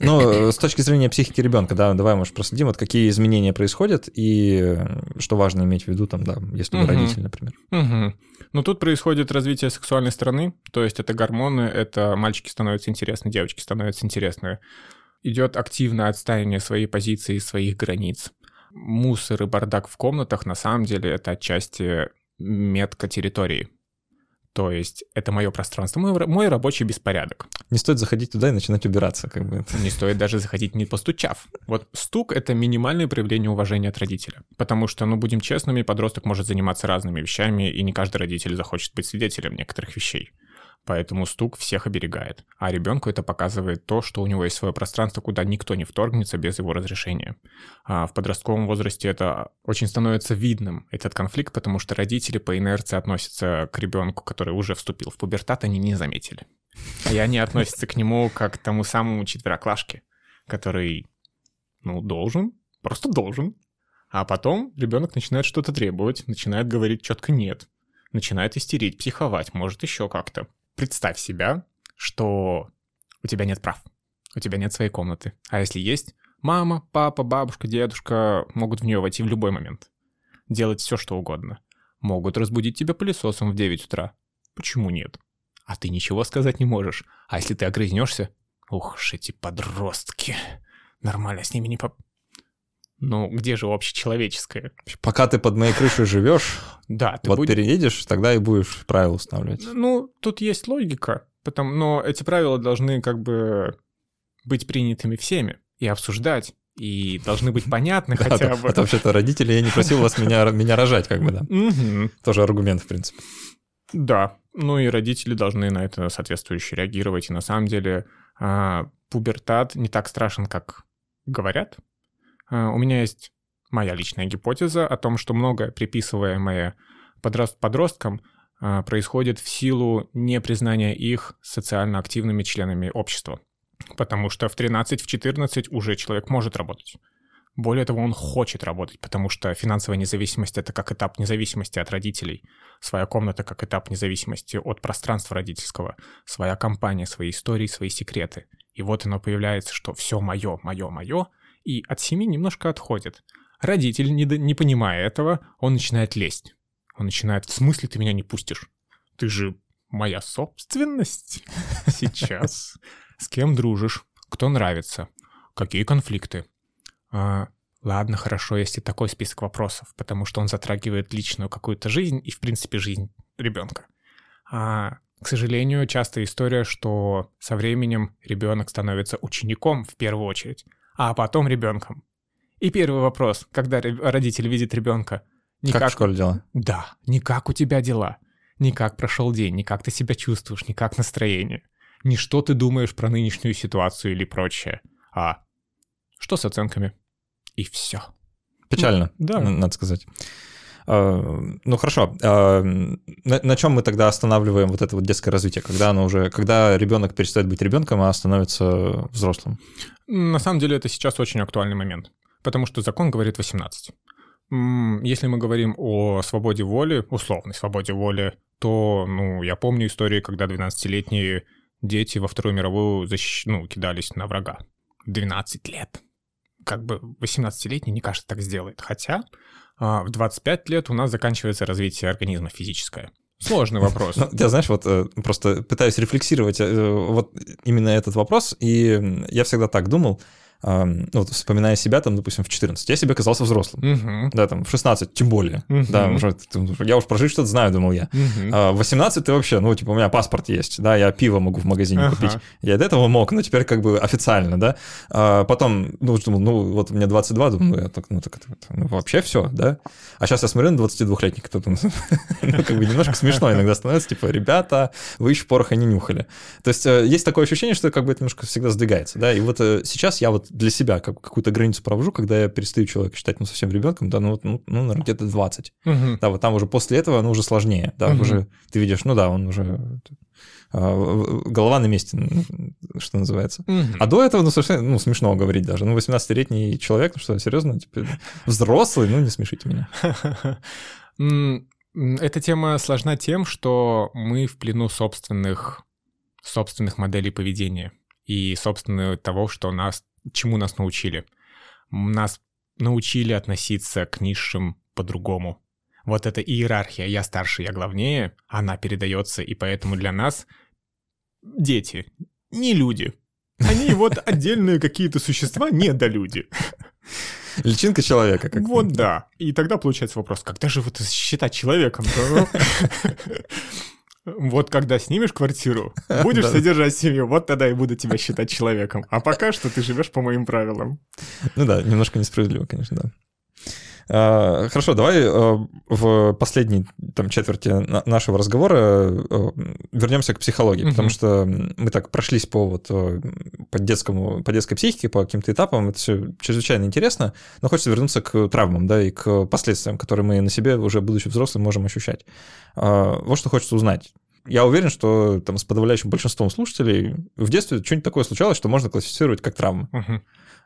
Но с точки зрения психики ребенка, да, давай, может, проследим, вот какие изменения происходят и что важно иметь в виду, там, да, если вы Мгм. родитель, например. Мгм. Ну, тут происходит развитие сексуальной стороны, то есть это гормоны, это мальчики становятся интересны, девочки становятся интересны. Идет активное отстаивание своей позиции, своих границ. Мусор и бардак в комнатах, на самом деле, это отчасти метка территории. То есть это мое пространство, мой, мой рабочий беспорядок. Не стоит заходить туда и начинать убираться, как бы. Не стоит даже заходить, не постучав. Вот стук — это минимальное проявление уважения от родителя. Потому что, ну, будем честными, подросток может заниматься разными вещами, и не каждый родитель захочет быть свидетелем некоторых вещей. Поэтому стук всех оберегает. А ребенку это показывает то, что у него есть свое пространство, куда никто не вторгнется без его разрешения. А в подростковом возрасте это очень становится видным, этот конфликт, потому что родители по инерции относятся к ребенку, который уже вступил в пубертат, они не заметили. И они относятся к нему как к тому самому четвероклашке, который, ну, должен, просто должен. А потом ребенок начинает что-то требовать, начинает говорить четко нет, начинает истерить, психовать, может еще как-то. Представь себя, что у тебя нет прав, у тебя нет своей комнаты. А если есть, мама, папа, бабушка, дедушка могут в нее войти в любой момент. Делать все, что угодно. Могут разбудить тебя пылесосом в 9 утра. Почему нет? А ты ничего сказать не можешь. А если ты огрызнешься? Ух эти подростки. Нормально с ними не по... Ну, где же общечеловеческое? Пока ты под моей крышей живешь, Да, ты вот будь- переедешь, тогда и будешь правила устанавливать. Ну, тут есть логика, потому... но эти правила должны как бы быть принятыми всеми и обсуждать, и должны быть понятны Да, хотя это- бы. это вообще-то родители, я не просил вас меня, меня рожать, как бы, да. Тоже аргумент, в принципе. Да, ну и родители должны на это соответствующе реагировать. И на самом деле а, пубертат не так страшен, как говорят. А, у меня есть моя личная гипотеза о том, что многое, приписываемое подрост- подросткам, а, происходит в силу непризнания их социально активными членами общества. Потому что в 13-14 уже человек может работать. Более того, он хочет работать, потому что финансовая независимость — это как этап независимости от родителей своя комната как этап независимости от пространства родительского, своя компания, свои истории, свои секреты. И вот оно появляется, что все мое, мое, мое, и от семьи немножко отходит. Родитель, не, не понимая этого, он начинает лезть. Он начинает, в смысле ты меня не пустишь? Ты же моя собственность сейчас. С кем дружишь? Кто нравится? Какие конфликты? А, ладно, хорошо, если такой список вопросов, потому что он затрагивает личную какую-то жизнь и, в принципе, жизнь ребенка. А, к сожалению, частая история, что со временем ребенок становится учеником в первую очередь, а потом ребенком. И первый вопрос, когда родитель видит ребенка, не Как в школе дела? да, не как у тебя дела, не как прошел день, не как ты себя чувствуешь, не как настроение, не что ты думаешь про нынешнюю ситуацию или прочее, а что с оценками. И все. Печально, Да. н- надо сказать. А, Ну хорошо, а, на, на чем мы тогда останавливаем вот это вот детское развитие, когда оно уже, когда ребенок перестает быть ребенком, а становится взрослым? На самом деле это сейчас очень актуальный момент, потому что закон говорит 18. М, Если мы говорим о свободе воли, условной свободе воли, то, ну, я помню истории, когда 12-летние дети во Вторую мировую защищ- ну, кидались на врага. 12 лет. Как бы 18-летний не кажется так сделает. Хотя в 25 лет у нас заканчивается развитие организма физическое. Сложный вопрос. Ну, я, знаешь, вот э, просто пытаюсь рефлексировать э, вот именно этот вопрос, и я всегда так думал, а, ну, вот вспоминая себя, там, допустим, в 14, я себе казался взрослым. Мгм. Да, там, в 16 тем более. Мгм. Да, уже, я уж прожить что-то знаю, думал я. Мгм. А в 18 ты вообще, ну, типа, у меня паспорт есть, да, я пиво могу в магазине Ага. купить. Я до этого мог, но теперь как бы официально, да. А потом, ну, думал, ну, вот мне 22, думаю, ну, я так, ну, так ну, вообще все, да. А сейчас я смотрю на 22-летника, кто там, ну, как бы немножко смешно иногда становится, типа, ребята, вы еще пороха не нюхали. То есть э, есть такое ощущение, что как бы это немножко всегда сдвигается, да, и вот э, сейчас я вот для себя как, какую-то границу провожу, когда я перестаю человека считать, ну, совсем ребенком, да, ну, вот, ну, ну, наверное, где-то 20. Мгм. Да, вот там уже после этого, оно уже сложнее. Да, Мгм. уже ты видишь, ну да, он уже а, голова на месте, ну, что называется. Мгм. А до этого, ну, совершенно, ну, смешно говорить даже. Ну, 18-летний человек, ну что, серьезно, типа, взрослый, ну, не смешите меня. Эта тема сложна тем, что мы в плену собственных, собственных моделей поведения. и, собственно, того, что нас, чему нас научили. Нас научили относиться к низшим по-другому. Вот эта иерархия «я старше, я главнее», она передается, и поэтому для нас дети, не люди. Они вот отдельные какие-то существа, не до люди. Личинка человека. Как вот да. И тогда получается вопрос, когда же вот считать человеком? Вот когда снимешь квартиру, будешь содержать семью, вот тогда и буду тебя считать человеком. А пока что ты живешь по моим правилам. Ну да, немножко несправедливо, конечно, да. А, хорошо, давай э, в последней там, четверти нашего разговора э, вернемся к психологии, потому что мы так прошлись по, вот, э, по, детскому, по детской психике, по каким-то этапам, это все чрезвычайно интересно, но хочется вернуться к травмам, да, и к последствиям, которые мы на себе, уже будучи взрослым, можем ощущать. А, вот что хочется узнать. Я уверен, что там с подавляющим большинством слушателей в детстве что-нибудь такое случалось, что можно классифицировать как травму. Uh-huh.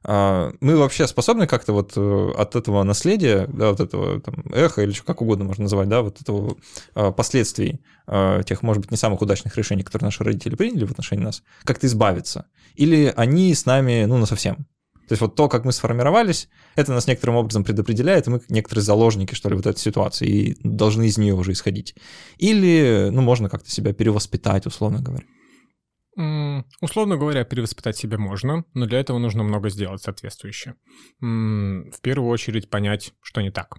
А, мы вообще способны как-то вот э, от этого наследия, да, вот этого там, эха или как угодно можно называть, да, вот этого а, последствий а, тех, может быть, не самых удачных решений, которые наши родители приняли в отношении нас, как-то избавиться? Или они с нами, ну, на совсем? То есть вот то, как мы сформировались, это нас некоторым образом предопределяет, и мы некоторые заложники, что ли, вот этой ситуации, и должны из нее уже исходить. Или, ну, можно как-то себя перевоспитать, условно говоря. Условно говоря, перевоспитать себя можно, но для этого нужно много сделать соответствующе. В первую очередь понять, что не так.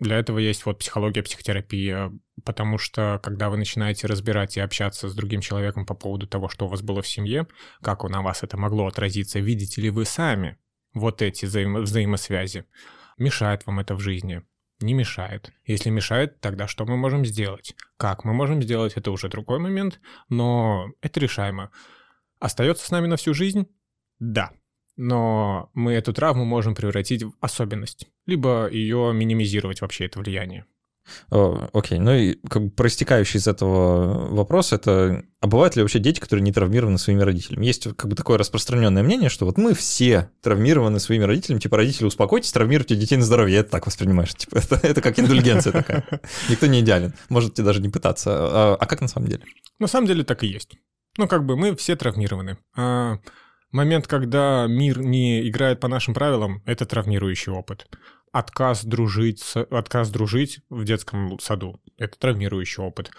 Для этого есть вот психология, психотерапия, потому что когда вы начинаете разбирать и общаться с другим человеком по поводу того, что у вас было в семье, как на вас это могло отразиться, видите ли вы сами вот эти взаимо- взаимосвязи, мешает вам это в жизни, не мешает. Если мешает, тогда что мы можем сделать? Как мы можем сделать, это уже другой момент, но это решаемо. Остается с нами на всю жизнь? Да. Но мы эту травму можем превратить в особенность, либо ее минимизировать вообще, это влияние. Окей, ну и как бы проистекающий из этого вопрос это, а бывают ли вообще дети, которые не травмированы своими родителями? Есть как бы такое распространенное мнение, что вот мы все травмированы своими родителями, типа родители, успокойтесь, травмируйте детей на здоровье, это так воспринимаешь, типа это, это как индульгенция такая. Никто не идеален, можете даже не пытаться. А, а как на самом деле? На самом деле так и есть. Ну как бы мы все травмированы. Момент, когда мир не играет по нашим правилам, это травмирующий опыт отказ дружить, отказ дружить в детском саду. Это травмирующий опыт.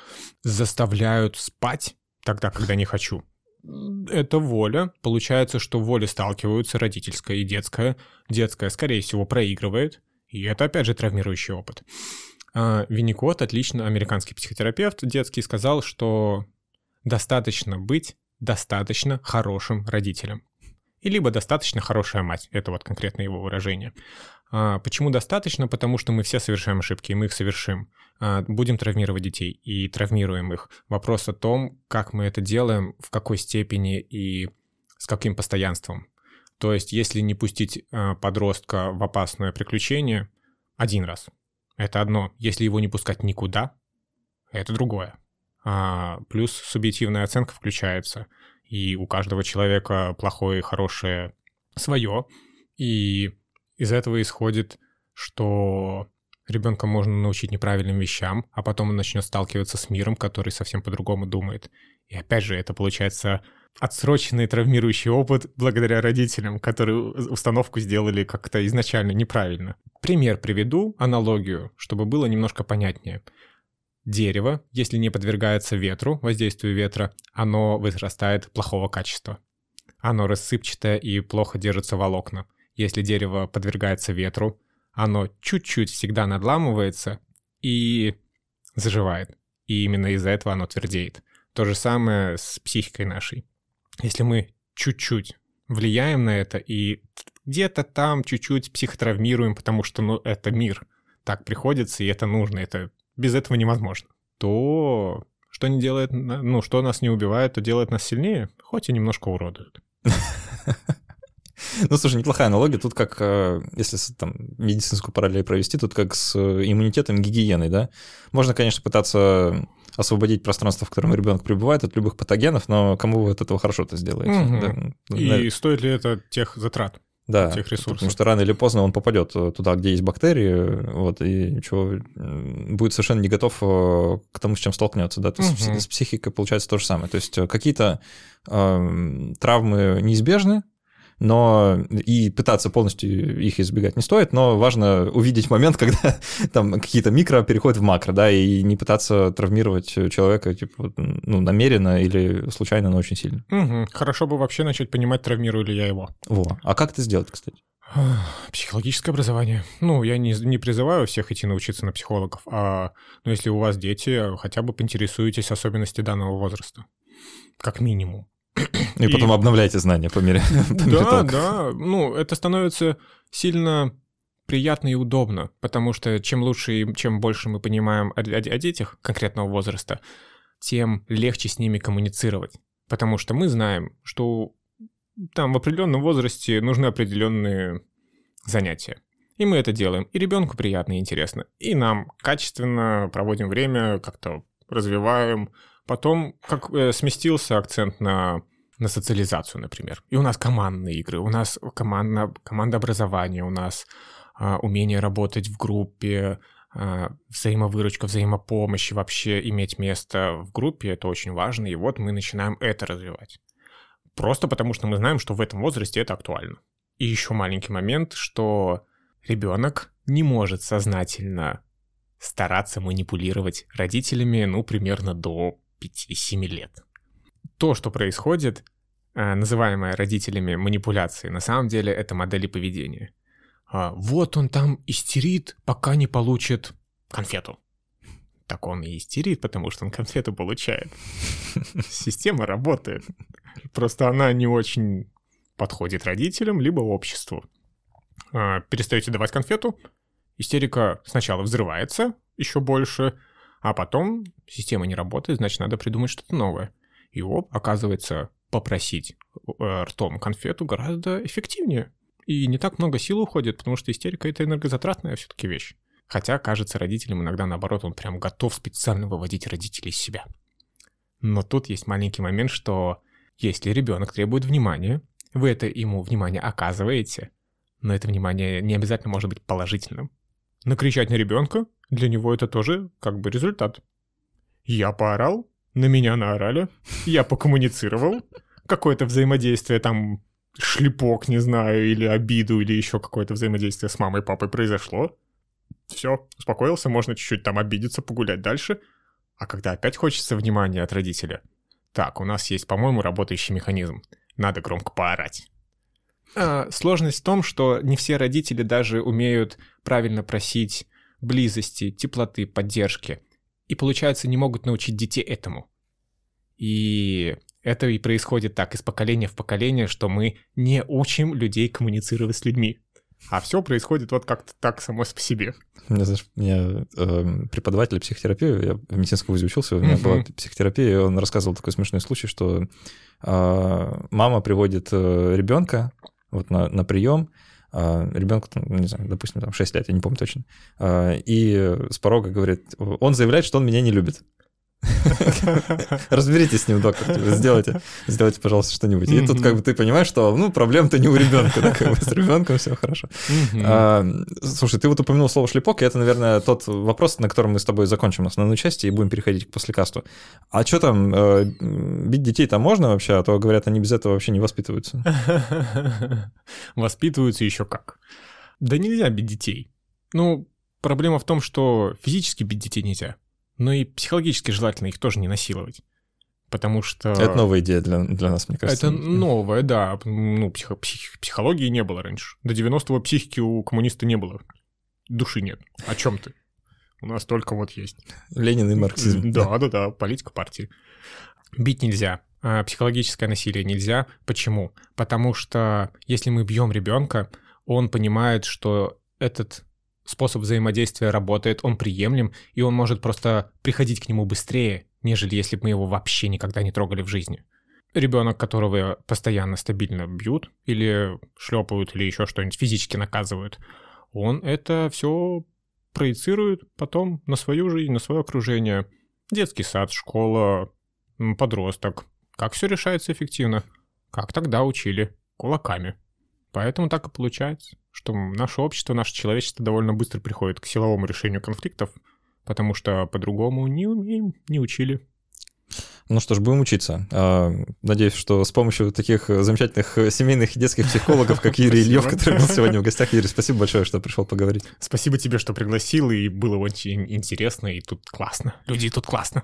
Заставляют спать тогда, когда не хочу. Это воля. Получается, что воли сталкиваются, родительская и детская. Детская, скорее всего, проигрывает. И это, опять же, травмирующий опыт. А, Винникот, отлично, американский психотерапевт детский, сказал, что достаточно быть достаточно хорошим родителем. И либо достаточно хорошая мать. Это вот конкретно его выражение. А, почему достаточно? Потому что мы все совершаем ошибки, и мы их совершим. А, будем травмировать детей и травмируем их. Вопрос о том, как мы это делаем, в какой степени и с каким постоянством. То есть, если не пустить а, подростка в опасное приключение один раз, это одно. Если его не пускать никуда, это другое. А, плюс субъективная оценка включается, и у каждого человека плохое и хорошее свое. И из этого исходит, что ребенка можно научить неправильным вещам, а потом он начнет сталкиваться с миром, который совсем по-другому думает. И опять же, это получается отсроченный травмирующий опыт благодаря родителям, которые установку сделали как-то изначально неправильно. Пример приведу, аналогию, чтобы было немножко понятнее. Дерево, если не подвергается ветру, воздействию ветра, оно вырастает плохого качества. Оно рассыпчатое и плохо держится волокна. Если дерево подвергается ветру, оно чуть-чуть всегда надламывается и заживает. И именно из-за этого оно твердеет. То же самое с психикой нашей. Если мы чуть-чуть влияем на это и где-то там чуть-чуть психотравмируем, потому что ну, это мир, так приходится, и это нужно, это без этого невозможно, то что не делает, ну, что нас не убивает, то делает нас сильнее, хоть и немножко уродует. Ну, слушай, неплохая аналогия. Тут как, э, если там медицинскую параллель провести, тут как с иммунитетом, гигиеной, да? Можно, конечно, пытаться освободить пространство, в котором ребенок пребывает от любых патогенов, но кому вы от этого хорошо-то сделаете? Угу. Да? И да. стоит ли это тех затрат? Да, этих ресурсов. Потому что рано или поздно он попадет э, туда, где есть бактерии, вот, и ничего, будет совершенно не готов э, к тому, с чем столкнется. Да? То есть угу. с, психикой получается то же самое. То есть э, какие-то э, травмы неизбежны, но и пытаться полностью их избегать не стоит, но важно увидеть момент, когда там какие-то микро переходят в макро, да, и не пытаться травмировать человека, типа, ну, намеренно или случайно, но очень сильно. Угу. Хорошо бы вообще начать понимать, травмирую ли я его. Во. А как это сделать, кстати? Психологическое образование. Ну, я не, не призываю всех идти научиться на психологов, а ну, если у вас дети, хотя бы поинтересуйтесь особенности данного возраста. Как минимум. И, и потом обновляйте знания по мере. По мере да, да. Ну, это становится сильно приятно и удобно, потому что чем лучше и чем больше мы понимаем о, о, о детях конкретного возраста, тем легче с ними коммуницировать. Потому что мы знаем, что там в определенном возрасте нужны определенные занятия. И мы это делаем. И ребенку приятно и интересно. И нам качественно проводим время, как-то развиваем, Потом как э, сместился акцент на на социализацию, например. И у нас командные игры, у нас командно, командообразование, у нас а, умение работать в группе, а, взаимовыручка, взаимопомощь, вообще иметь место в группе, это очень важно, и вот мы начинаем это развивать. Просто потому что мы знаем, что в этом возрасте это актуально. И еще маленький момент, что ребенок не может сознательно стараться манипулировать родителями, ну, примерно до 5-7 лет. То, что происходит, э, называемое родителями манипуляцией, на самом деле это модели поведения. А, вот он там истерит, пока не получит конфету. Так он и истерит, потому что он конфету получает. Система работает. Просто она не очень подходит родителям, либо обществу. А, перестаете давать конфету, истерика сначала взрывается еще больше, а потом система не работает, значит, надо придумать что-то новое. И оп, оказывается, попросить э, ртом конфету гораздо эффективнее. И не так много сил уходит, потому что истерика — это энергозатратная все-таки вещь. Хотя, кажется, родителям иногда, наоборот, он прям готов специально выводить родителей из себя. Но тут есть маленький момент, что если ребенок требует внимания, вы это ему внимание оказываете, но это внимание не обязательно может быть положительным. Накричать на ребенка для него это тоже как бы результат. Я поорал, на меня наорали, я покоммуницировал, какое-то взаимодействие там, шлепок, не знаю, или обиду, или еще какое-то взаимодействие с мамой и папой произошло. Все, успокоился, можно чуть-чуть там обидеться, погулять дальше. А когда опять хочется внимания от родителя, так, у нас есть, по-моему, работающий механизм. Надо громко поорать. А, сложность в том, что не все родители даже умеют правильно просить близости, теплоты, поддержки. И, получается, не могут научить детей этому. И это и происходит так из поколения в поколение, что мы не учим людей коммуницировать с людьми. А все происходит вот как-то так само по себе. У меня, знаешь, у меня э, преподаватель психотерапии, я в медицинском вузе учился, у меня uh-huh. была психотерапия, и он рассказывал такой смешной случай, что э, мама приводит э, ребенка вот на, на прием, ребенку, там, не знаю, допустим, там 6 лет, я не помню точно, а, и с порога говорит, он заявляет, что он меня не любит. Разберитесь с ним, доктор, сделайте, сделайте, пожалуйста, что-нибудь. И тут как бы ты понимаешь, что, ну, проблем-то не у ребенка, да, как бы с ребенком все хорошо. А, слушай, ты вот упомянул слово шлепок, и это, наверное, тот вопрос, на котором мы с тобой закончим основную часть и будем переходить к послекасту. А что там, э, бить детей там можно вообще, а то, говорят, они без этого вообще не воспитываются. Воспитываются еще как. Да нельзя бить детей. Ну, проблема в том, что физически бить детей нельзя но и психологически желательно их тоже не насиловать. Потому что... Это новая идея для, для нас, мне кажется. Это новая, да. Ну, психо, псих, психологии не было раньше. До 90-го психики у коммуниста не было. Души нет. О чем ты? У нас только вот есть. Ленин и марксизм. Да, да, да, политика партии. Бить нельзя. А психологическое насилие нельзя. Почему? Потому что если мы бьем ребенка, он понимает, что этот способ взаимодействия работает, он приемлем, и он может просто приходить к нему быстрее, нежели если бы мы его вообще никогда не трогали в жизни. Ребенок, которого постоянно стабильно бьют, или шлепают, или еще что-нибудь физически наказывают, он это все проецирует потом на свою жизнь, на свое окружение. Детский сад, школа, подросток. Как все решается эффективно? Как тогда учили? Кулаками. Поэтому так и получается, что наше общество, наше человечество довольно быстро приходит к силовому решению конфликтов, потому что по-другому не умеем, не учили. Ну что ж, будем учиться. А, надеюсь, что с помощью таких замечательных семейных и детских психологов, как Юрий Ильев, который был сегодня в гостях. Юрий, спасибо большое, что пришел поговорить. Спасибо тебе, что пригласил, и было очень интересно, и тут классно. Люди, тут классно.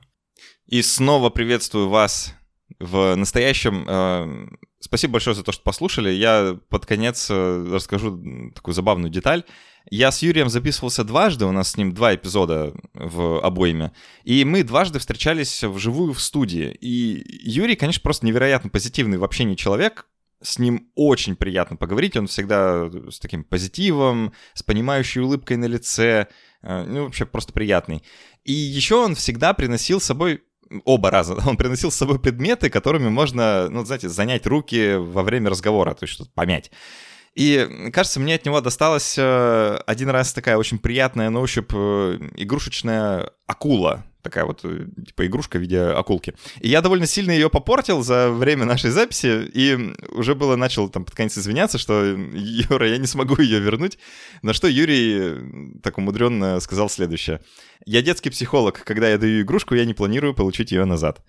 И снова приветствую вас в настоящем. Э, спасибо большое за то, что послушали. Я под конец э, расскажу такую забавную деталь. Я с Юрием записывался дважды, у нас с ним два эпизода в обоими, и мы дважды встречались вживую в студии. И Юрий, конечно, просто невероятно позитивный в общении человек, с ним очень приятно поговорить, он всегда с таким позитивом, с понимающей улыбкой на лице, э, ну, вообще просто приятный. И еще он всегда приносил с собой оба раза, он приносил с собой предметы, которыми можно, ну, знаете, занять руки во время разговора, то есть что-то помять. И, кажется, мне от него досталась э, один раз такая очень приятная на ощупь э, игрушечная акула такая вот, э, типа, игрушка в виде акулки. И я довольно сильно ее попортил за время нашей записи, и уже было начал там под конец извиняться, что, Юра, я не смогу ее вернуть, на что Юрий так умудренно сказал следующее. Я детский психолог, когда я даю игрушку, я не планирую получить ее назад.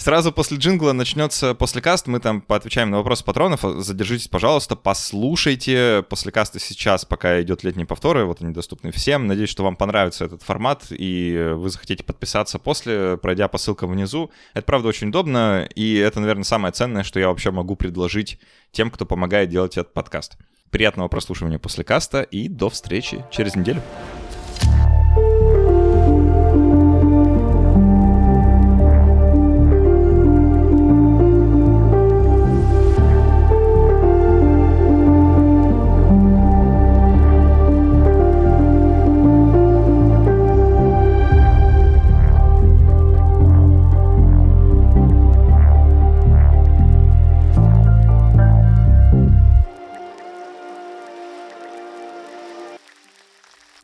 Сразу после джингла начнется послекаст, мы там поотвечаем на вопросы патронов. Задержитесь, пожалуйста, послушайте послекасты сейчас, пока идет летний повторы, вот они доступны всем. Надеюсь, что вам понравится этот формат, и вы захотите подписаться после, пройдя по ссылкам внизу. Это, правда, очень удобно, и это, наверное, самое ценное, что я вообще могу предложить тем, кто помогает делать этот подкаст. Приятного прослушивания послекаста и до встречи через неделю.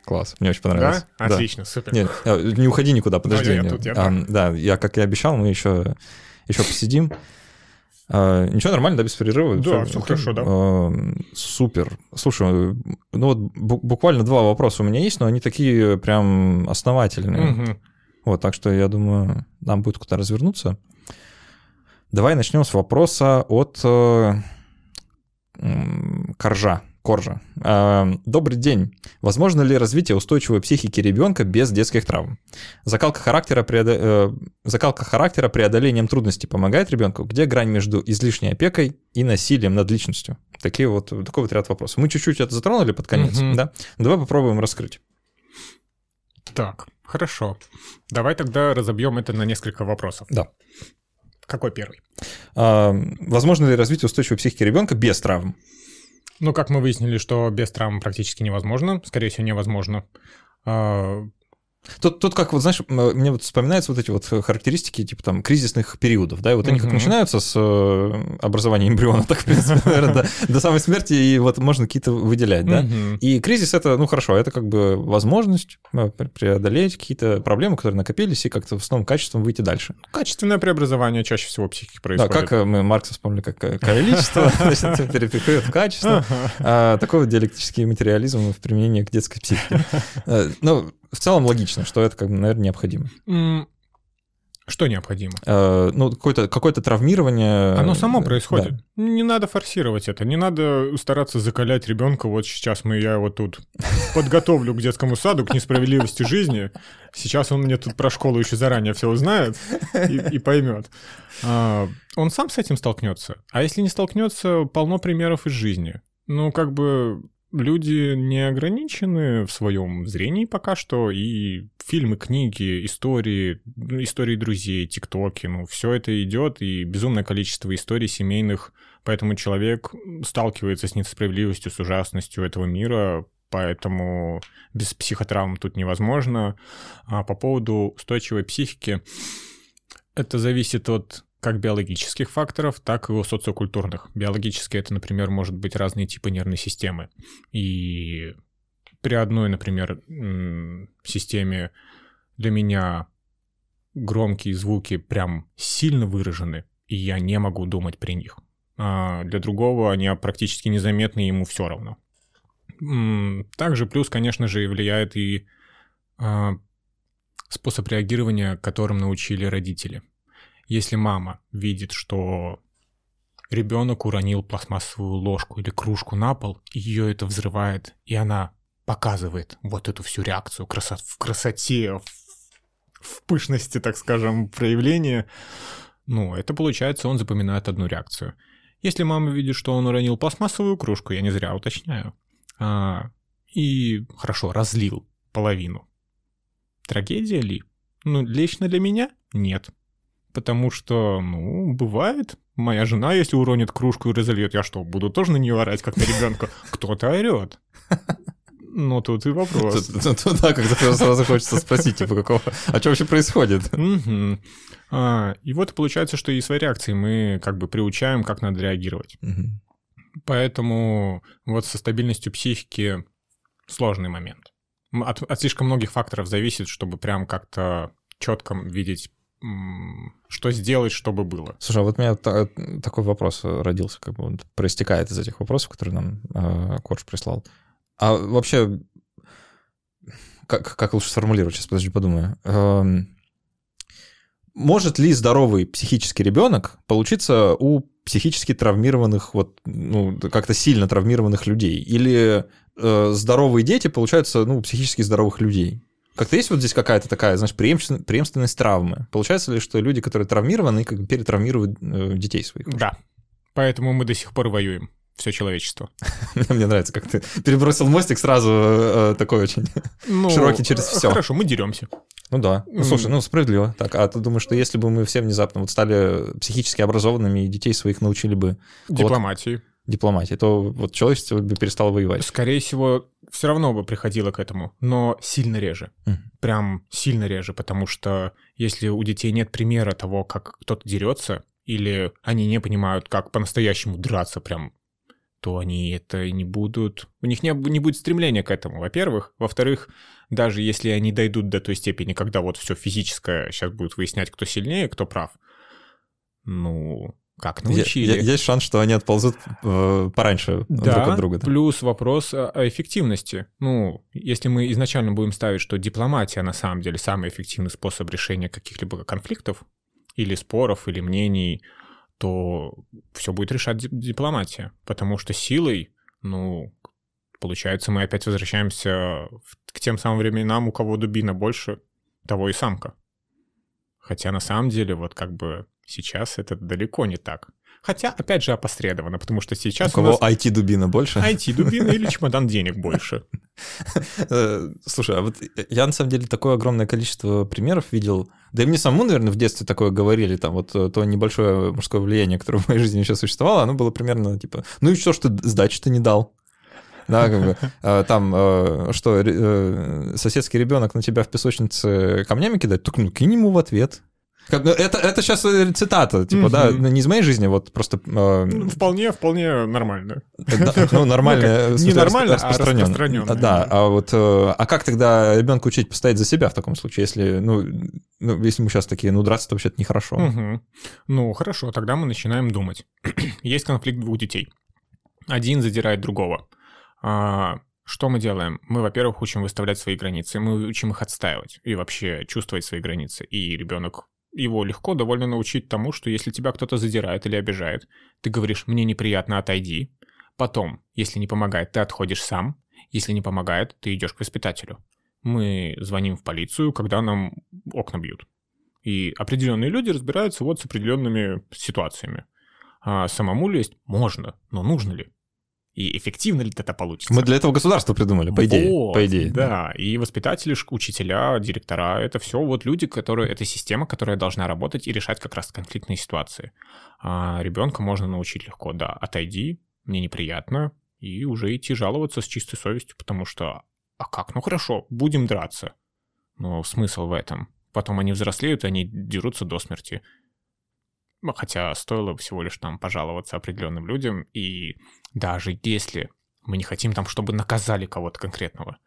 Класс, мне очень понравилось. Да? Отлично, да. супер. Нет, э, не уходи никуда, подожди. Ну, я тут, я а, да, я, как и обещал, мы еще, еще посидим. А, ничего, нормально, да, без перерыва? Да, все, все хорошо, да. А, супер. Слушай, ну вот буквально два вопроса у меня есть, но они такие прям основательные. Угу. Вот, так что я думаю, нам будет куда развернуться. Давай начнем с вопроса от э, Коржа. Коржа. Добрый день. Возможно ли развитие устойчивой психики ребенка без детских травм? Закалка характера, преодо... Э, закалка характера преодолением трудностей помогает ребенку? Где грань между излишней опекой и насилием над личностью? Такие вот, такой вот ряд вопросов. Мы чуть-чуть это затронули под конец, угу. да? Давай попробуем раскрыть. Так, хорошо. Давай тогда разобьем это на несколько вопросов. Да. Какой первый? А, возможно ли развитие устойчивой психики ребенка без травм? Ну, как мы выяснили, что без травм практически невозможно, скорее всего, невозможно. Тут, тут как вот, знаешь, мне вот вспоминаются вот эти вот характеристики, типа там, кризисных периодов, да, и вот они как начинаются с э, образования эмбриона, так, в принципе, наверное, до, до самой смерти, и вот можно какие-то выделять, да. И кризис — это, ну, хорошо, это как бы возможность э, преодолеть какие-то проблемы, которые накопились, и как-то с новым качеством выйти дальше. Качественное преобразование чаще всего психики происходит. Да, как э, мы Маркса вспомнили, как количество, переходит в качество. А, такой вот диалектический материализм в применении к детской психике. Ну, в целом логично, что это, как бы, наверное, необходимо. Что необходимо? Э, ну, какое-то какое травмирование. Оно само происходит. Да. Не надо форсировать это. Не надо стараться закалять ребенка. Вот сейчас мы я его тут подготовлю к детскому саду, к несправедливости жизни. Сейчас он мне тут про школу еще заранее все узнает и, и поймет. А, он сам с этим столкнется. А если не столкнется, полно примеров из жизни. Ну, как бы люди не ограничены в своем зрении пока что, и фильмы, книги, истории, ну, истории друзей, тиктоки, ну, все это идет, и безумное количество историй семейных, поэтому человек сталкивается с несправедливостью, с ужасностью этого мира, поэтому без психотравм тут невозможно. А по поводу устойчивой психики, это зависит от как биологических факторов, так и у социокультурных. Биологически это, например, может быть разные типы нервной системы. И при одной, например, системе для меня громкие звуки прям сильно выражены, и я не могу думать при них. а для другого они практически незаметны, ему все равно. Также плюс, конечно же, влияет и а, способ реагирования, которым научили родители. Если мама видит, что ребенок уронил пластмассовую ложку или кружку на пол, ее это взрывает, и она показывает вот эту всю реакцию красот, в красоте, в, в пышности, так скажем, проявления, ну, это получается, он запоминает одну реакцию. Если мама видит, что он уронил пластмассовую кружку, я не зря уточняю, а, и хорошо, разлил половину. Трагедия ли? Ну, лично для меня нет. Потому что, ну, бывает. Моя жена, если уронит кружку и разольет, я что, буду тоже на нее орать, как на ребенка? Кто-то орет. Ну, тут и вопрос. Да, когда сразу хочется спросить, типа, какого... А что вообще происходит? А, и вот получается, что и свои реакции мы как бы приучаем, как надо реагировать. Поэтому вот со стабильностью психики сложный момент. От, от слишком многих факторов зависит, чтобы прям как-то четко видеть, что сделать, чтобы было. Слушай, а вот у меня та, такой вопрос родился, как бы он проистекает из этих вопросов, которые нам э, Корж прислал. А вообще, как, как лучше сформулировать? Сейчас, подожди, подумаю. Эм, может ли здоровый психический ребенок получиться у психически травмированных, вот, ну, как-то сильно травмированных людей? Или э, здоровые дети получаются, ну, психически здоровых людей? Как-то есть вот здесь какая-то такая, знаешь, преемственность травмы? Получается ли, что люди, которые травмированы, как бы перетравмируют э, детей своих? Да. Поэтому мы до сих пор воюем все человечество. Мне нравится, как ты перебросил мостик сразу э, такой очень ну, широкий через все. Хорошо, мы деремся. Ну да. Ну, слушай, ну справедливо. Так, а ты думаешь, что если бы мы все внезапно вот стали психически образованными и детей своих научили бы... Дипломатии. дипломатии, то вот человечество бы перестало воевать. Скорее всего, все равно бы приходило к этому, но сильно реже. Mm. Прям сильно реже, потому что если у детей нет примера того, как кто-то дерется, или они не понимают, как по-настоящему драться прям то они это не будут... У них не, не будет стремления к этому, во-первых. Во-вторых, даже если они дойдут до той степени, когда вот все физическое сейчас будет выяснять, кто сильнее, кто прав, ну, как научили. Есть шанс, что они отползут э, пораньше да, друг от друга. Да? плюс вопрос о, эффективности. Ну, если мы изначально будем ставить, что дипломатия на самом деле самый эффективный способ решения каких-либо конфликтов или споров, или мнений, то все будет решать дипломатия. Потому что силой, ну, получается, мы опять возвращаемся к тем самым временам, у кого дубина больше, того и самка. Хотя на самом деле вот как бы сейчас это далеко не так. Хотя, опять же, опосредованно, потому что сейчас у, кого нас... IT-дубина больше? IT-дубина или чемодан денег больше. Э, слушай, а вот я на самом деле такое огромное количество примеров видел, да и мне самому, наверное, в детстве такое говорили, там вот э, то небольшое мужское влияние, которое в моей жизни сейчас существовало, оно было примерно типа, ну и что, что сдачи-то не дал? Да, как бы, э, там, что, соседский ребенок на тебя в песочнице камнями кидает, так ну кинь ему в ответ. Как, ну, это, это сейчас э, цитата, типа, да, ну, не из моей жизни, вот просто... Э, вполне, вполне нормально. Да, ну, нормально, не нормально, а распространенно. Да, а вот, э, а как тогда ребенка учить постоять за себя в таком случае, если, ну, ну если мы сейчас такие, ну, драться-то вообще-то нехорошо. Угу. Ну, хорошо, тогда мы начинаем думать. Есть конфликт двух детей. Один задирает другого. А, что мы делаем? Мы, во-первых, учим выставлять свои границы, мы учим их отстаивать и вообще чувствовать свои границы. И ребенок его легко довольно научить тому, что если тебя кто-то задирает или обижает, ты говоришь «мне неприятно, отойди». Потом, если не помогает, ты отходишь сам. Если не помогает, ты идешь к воспитателю. Мы звоним в полицию, когда нам окна бьют. И определенные люди разбираются вот с определенными ситуациями. А самому лезть можно, но нужно ли? И эффективно ли это получится. Мы для этого государство придумали, по идее. Вот, по идее. Да. да, и воспитатели, учителя, директора, это все вот люди, которые, это система, которая должна работать и решать как раз конфликтные ситуации. А ребенка можно научить легко, да, отойди, мне неприятно, и уже идти жаловаться с чистой совестью, потому что, а как, ну хорошо, будем драться. Но смысл в этом. Потом они взрослеют, и они дерутся до смерти. Ну, хотя стоило всего лишь там пожаловаться определенным людям, и даже если мы не хотим там, чтобы наказали кого-то конкретного,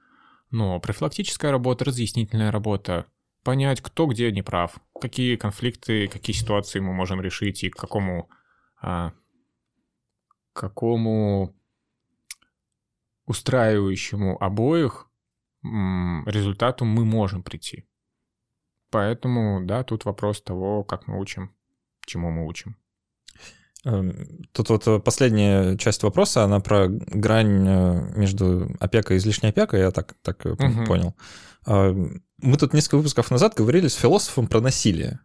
но профилактическая работа, разъяснительная работа, понять, кто где не прав, какие конфликты, какие ситуации мы можем решить и к какому а, какому устраивающему обоих результату мы можем прийти. Поэтому, да, тут вопрос того, как мы учим, чему мы учим. Эм, тут вот э, последняя часть вопроса, она про грань э, между опекой и излишней опекой, я так, так угу. понял. Мы тут несколько выпусков назад говорили с философом про насилие.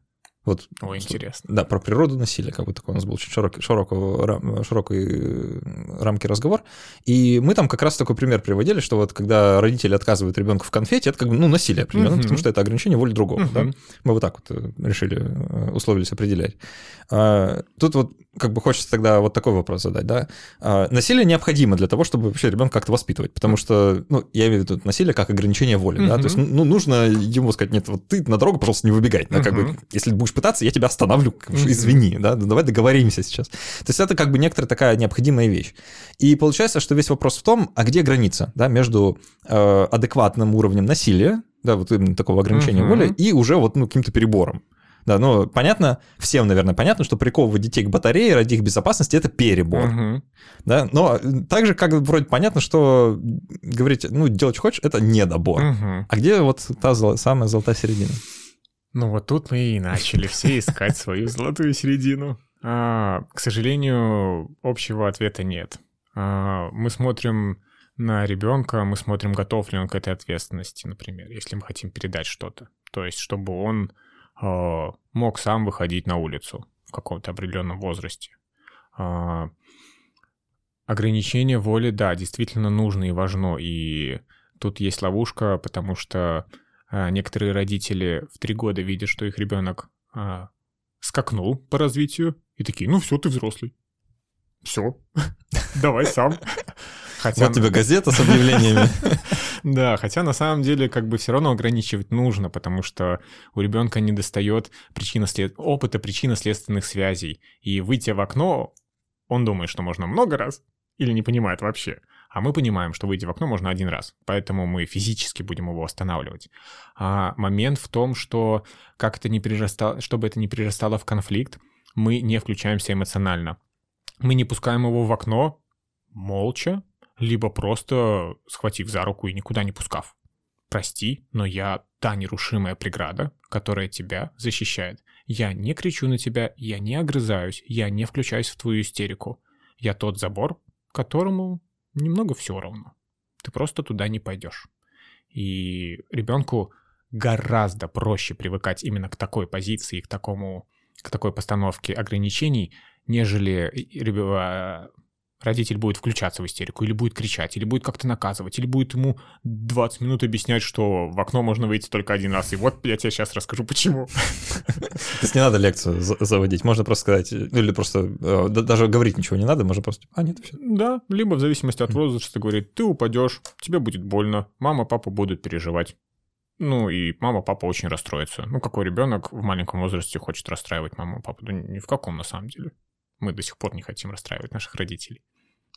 Вот, О, интересно. Да, про природу насилия, как бы такой у нас был очень широкий, широкого, широкой э, рамки разговор. И мы там как раз такой пример приводили, что вот когда родители отказывают ребенку в конфете, это как бы ну, насилие определенно, uh-huh. потому что это ограничение воли другого. Uh-huh. Да? Мы вот так вот решили, условились определять. А, тут вот как бы хочется тогда вот такой вопрос задать, да. А, насилие необходимо для того, чтобы вообще ребенка как-то воспитывать, потому что, ну, я имею в виду насилие как ограничение воли, uh-huh. да, то есть, ну, нужно ему сказать, нет, вот ты на дорогу, пожалуйста, не выбегай, да, uh-huh. как бы, если будешь пытаться, я тебя остановлю, uh-huh. извини, да, ну, давай договоримся сейчас. То есть это как бы некоторая такая необходимая вещь. И получается, что весь вопрос в том, а где граница, да, между э, адекватным уровнем насилия, да, вот именно такого ограничения uh-huh. воли, и уже вот, ну, каким-то перебором. Да, ну, понятно, всем, наверное, понятно, что приковывать детей к батарее ради их безопасности — это перебор. Угу. Да, но также как вроде понятно, что говорить, ну, делать хочешь — это недобор. Угу. А где вот та зол... самая золотая середина? Ну, вот тут мы и начали все искать свою золотую середину. А, к сожалению, общего ответа нет. А, мы смотрим на ребенка, мы смотрим, готов ли он к этой ответственности, например, если мы хотим передать что-то. То есть, чтобы он э, мог сам выходить на улицу в каком-то определенном возрасте. Э, ограничение воли, да, действительно нужно и важно. И тут есть ловушка, потому что э, некоторые родители в три года видят, что их ребенок э, скакнул по развитию, и такие, ну все, ты взрослый. Все, давай сам. Хотя... Вот тебе газета с объявлениями. Да, хотя на самом деле как бы все равно ограничивать нужно, потому что у ребенка не достает след... опыта причинно-следственных связей. И выйти в окно, он думает, что можно много раз, или не понимает вообще. А мы понимаем, что выйти в окно можно один раз, поэтому мы физически будем его останавливать. А момент в том, что как это не перерастало, чтобы это не перерастало в конфликт, мы не включаемся эмоционально. Мы не пускаем его в окно молча, либо просто схватив за руку и никуда не пускав. Прости, но я та нерушимая преграда, которая тебя защищает. Я не кричу на тебя, я не огрызаюсь, я не включаюсь в твою истерику. Я тот забор, которому немного все равно. Ты просто туда не пойдешь. И ребенку гораздо проще привыкать именно к такой позиции, к такому, к такой постановке ограничений, нежели родитель будет включаться в истерику, или будет кричать, или будет как-то наказывать, или будет ему 20 минут объяснять, что в окно можно выйти только один раз, и вот я тебе сейчас расскажу, почему. То есть не надо лекцию заводить, можно просто сказать, или просто э, даже говорить ничего не надо, можно просто, а, нет, все. Да, либо в зависимости от возраста говорит, ты упадешь, тебе будет больно, мама, папа будут переживать. Ну, и мама, папа очень расстроится. Ну, какой ребенок в маленьком возрасте хочет расстраивать маму, папу? Да ни в каком, на самом деле. Мы до сих пор не хотим расстраивать наших родителей.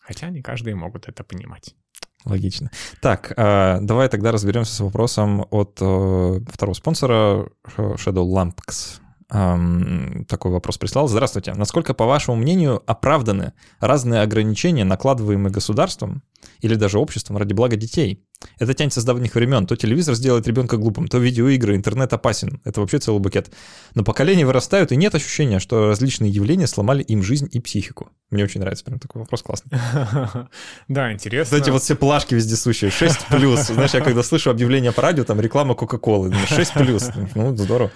Хотя не каждый могут это понимать. Логично. Так, а, давай тогда разберемся с вопросом от э, второго спонсора Shadow Lamps. Такой вопрос прислал. Здравствуйте. Насколько, по вашему мнению, оправданы разные ограничения, накладываемые государством или даже обществом ради блага детей? Это тянется с давних времен. То телевизор сделает ребенка глупым, то видеоигры, интернет опасен. Это вообще целый букет. Но поколения вырастают, и нет ощущения, что различные явления сломали им жизнь и психику. Мне очень нравится прям такой вопрос классный. Да, интересно. Эти вот все плашки вездесущие. 6 плюс. Знаешь, я когда слышу объявление по радио, там реклама Кока-Колы. 6 плюс. Ну, здорово.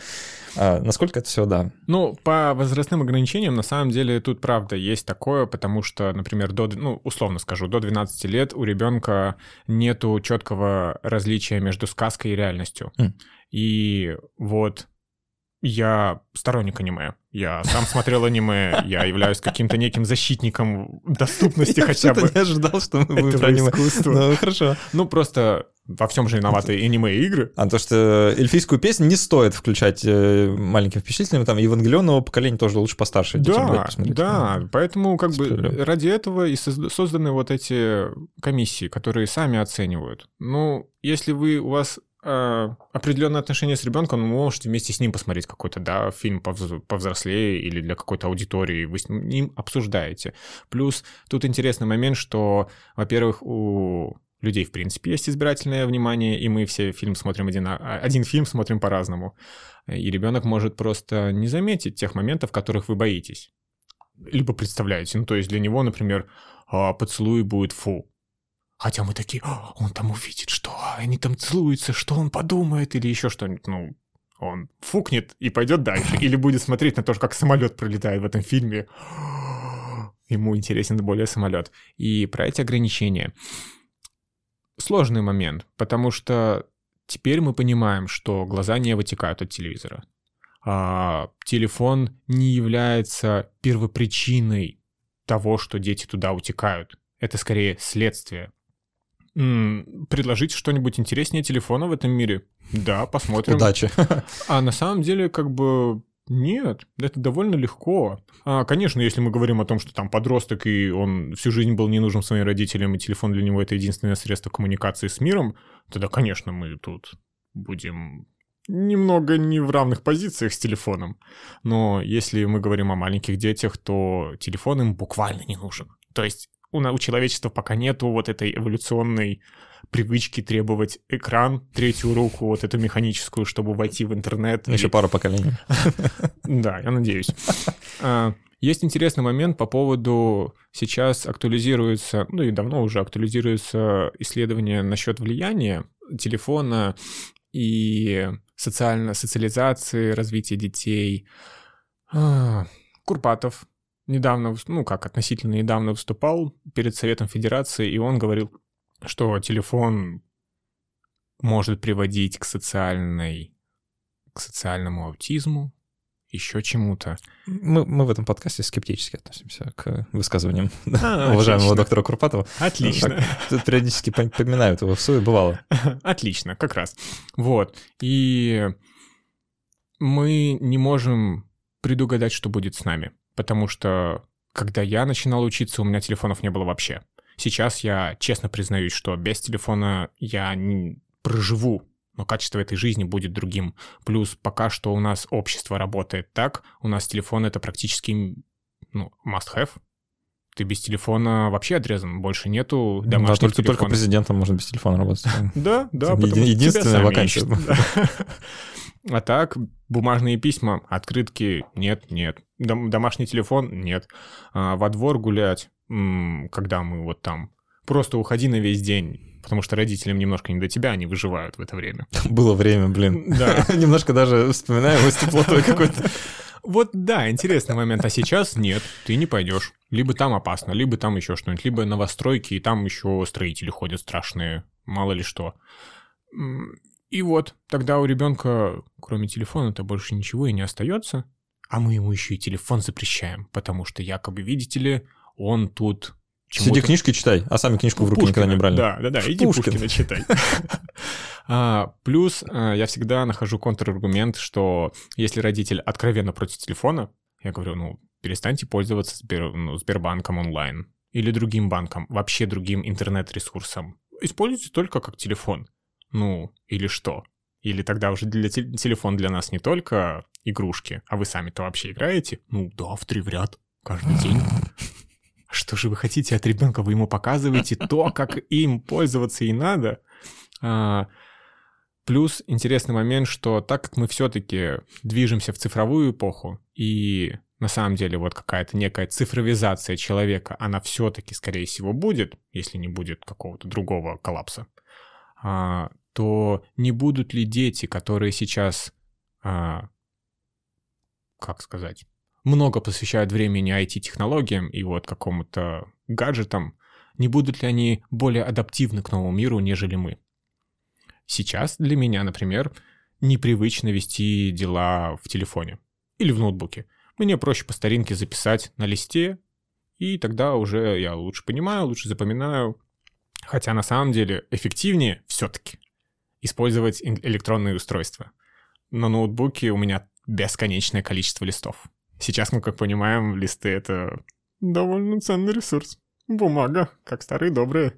А, насколько это все, да? Ну, по возрастным ограничениям, на самом деле, тут правда есть такое, потому что, например, до, ну, условно скажу, до 12 лет у ребенка нету четкого различия между сказкой и реальностью. Mm. И вот я сторонник аниме. Я сам смотрел аниме, я являюсь каким-то неким защитником доступности хотя бы. Я не ожидал, что мы будем про аниме. Ну, хорошо. Ну, просто во всем же виноваты аниме-игры. А то, что эльфийскую песню не стоит включать э, маленьким впечатлением, там Евангелионного поколения тоже лучше постарше. Да, да, поэтому как бы ради этого и созданы вот эти комиссии, которые сами оценивают. Ну, если вы, у вас э, определенное отношение с ребенком, вы можете вместе с ним посмотреть какой-то, да, фильм повз- повзрослее или для какой-то аудитории, вы с ним обсуждаете. Плюс тут интересный момент, что, во-первых, у людей, в принципе, есть избирательное внимание, и мы все фильм смотрим один, один фильм смотрим по-разному. И ребенок может просто не заметить тех моментов, которых вы боитесь. Либо представляете. Ну, то есть для него, например, «А, поцелуй будет фу. Хотя мы такие, «А, он там увидит, что они там целуются, что он подумает, или еще что-нибудь. Ну, он фукнет и пойдет дальше. Или будет смотреть на то, как самолет пролетает в этом фильме. Ему интересен более самолет. И про эти ограничения сложный момент, потому что теперь мы понимаем, что глаза не вытекают от телевизора. А телефон не является первопричиной того, что дети туда утекают. Это скорее следствие. М-м, предложить что-нибудь интереснее телефона в этом мире? Да, посмотрим. Удачи. А на самом деле, как бы, нет, это довольно легко. А, конечно, если мы говорим о том, что там подросток, и он всю жизнь был не нужен своим родителям, и телефон для него это единственное средство коммуникации с миром, тогда, конечно, мы тут будем немного не в равных позициях с телефоном. Но если мы говорим о маленьких детях, то телефон им буквально не нужен. То есть у, у человечества пока нету вот этой эволюционной привычки требовать экран, третью руку, вот эту механическую, чтобы войти в интернет. Еще пару поколений. Да, я надеюсь. А, есть интересный момент по поводу сейчас актуализируется, ну и давно уже актуализируется исследование насчет влияния телефона и социально социализации, развития детей. А, Курпатов недавно, ну как, относительно недавно выступал перед Советом Федерации, и он говорил, что телефон может приводить к социальной, к социальному аутизму, еще чему-то. Мы, мы в этом подкасте скептически относимся к высказываниям А, уважаемого доктора Курпатова. Отлично. Так, тут периодически пом- поминают его в суе, бывало. Отлично, как раз. Вот. И мы не можем предугадать, что будет с нами. Потому что, когда я начинал учиться, у меня телефонов не было вообще. Сейчас я честно признаюсь, что без телефона я не проживу, но качество этой жизни будет другим. Плюс пока что у нас общество работает так, у нас телефон это практически ну, must-have. Ты без телефона вообще отрезан, больше нету Да, домашних только, только телефонов. президентом можно без телефона работать. Да, да, единственная вакансия. да. А так, бумажные письма, открытки нет, нет. Дом- домашний телефон нет. А, во двор гулять, когда мы вот там, просто уходи на весь день, потому что родителям немножко не до тебя, они выживают в это время. Было время, блин. Да. Немножко даже вспоминаю его с теплотой какой-то. Вот да, интересный момент. А сейчас нет, ты не пойдешь. Либо там опасно, либо там еще что-нибудь, либо новостройки, и там еще строители ходят страшные, мало ли что. И вот, тогда у ребенка, кроме телефона-то, больше ничего и не остается. А мы ему еще и телефон запрещаем, потому что якобы, видите ли, он тут... Сиди чему-то- книжки читай, а сами книжку в руки никогда не брали. Да, да, да, иди Пушкина. Пушкина читай. А, Плюс а, я всегда нахожу контраргумент, что если родитель откровенно против телефона, я говорю, ну, перестаньте пользоваться Сбер- ну, Сбербанком онлайн или другим банком, вообще другим интернет-ресурсом. Используйте только как телефон. Ну, или что? Или тогда уже для те- телефон для нас не только игрушки, а вы сами-то вообще играете? Ну да, в три в ряд, каждый день. Что же вы хотите от ребенка? Вы ему показываете то, как им пользоваться и надо. А, плюс интересный момент, что так как мы все-таки движемся в цифровую эпоху, и на самом деле вот какая-то некая цифровизация человека, она все-таки, скорее всего, будет, если не будет какого-то другого коллапса, а, то не будут ли дети, которые сейчас, а, как сказать, много посвящают времени IT-технологиям и вот какому-то гаджетам, не будут ли они более адаптивны к новому миру, нежели мы? Сейчас для меня, например, непривычно вести дела в телефоне или в ноутбуке. Мне проще по старинке записать на листе, и тогда уже я лучше понимаю, лучше запоминаю. Хотя на самом деле эффективнее все-таки использовать электронные устройства. На ноутбуке у меня бесконечное количество листов. Сейчас мы, как понимаем, листы — это довольно ценный ресурс. Бумага, как старые добрые.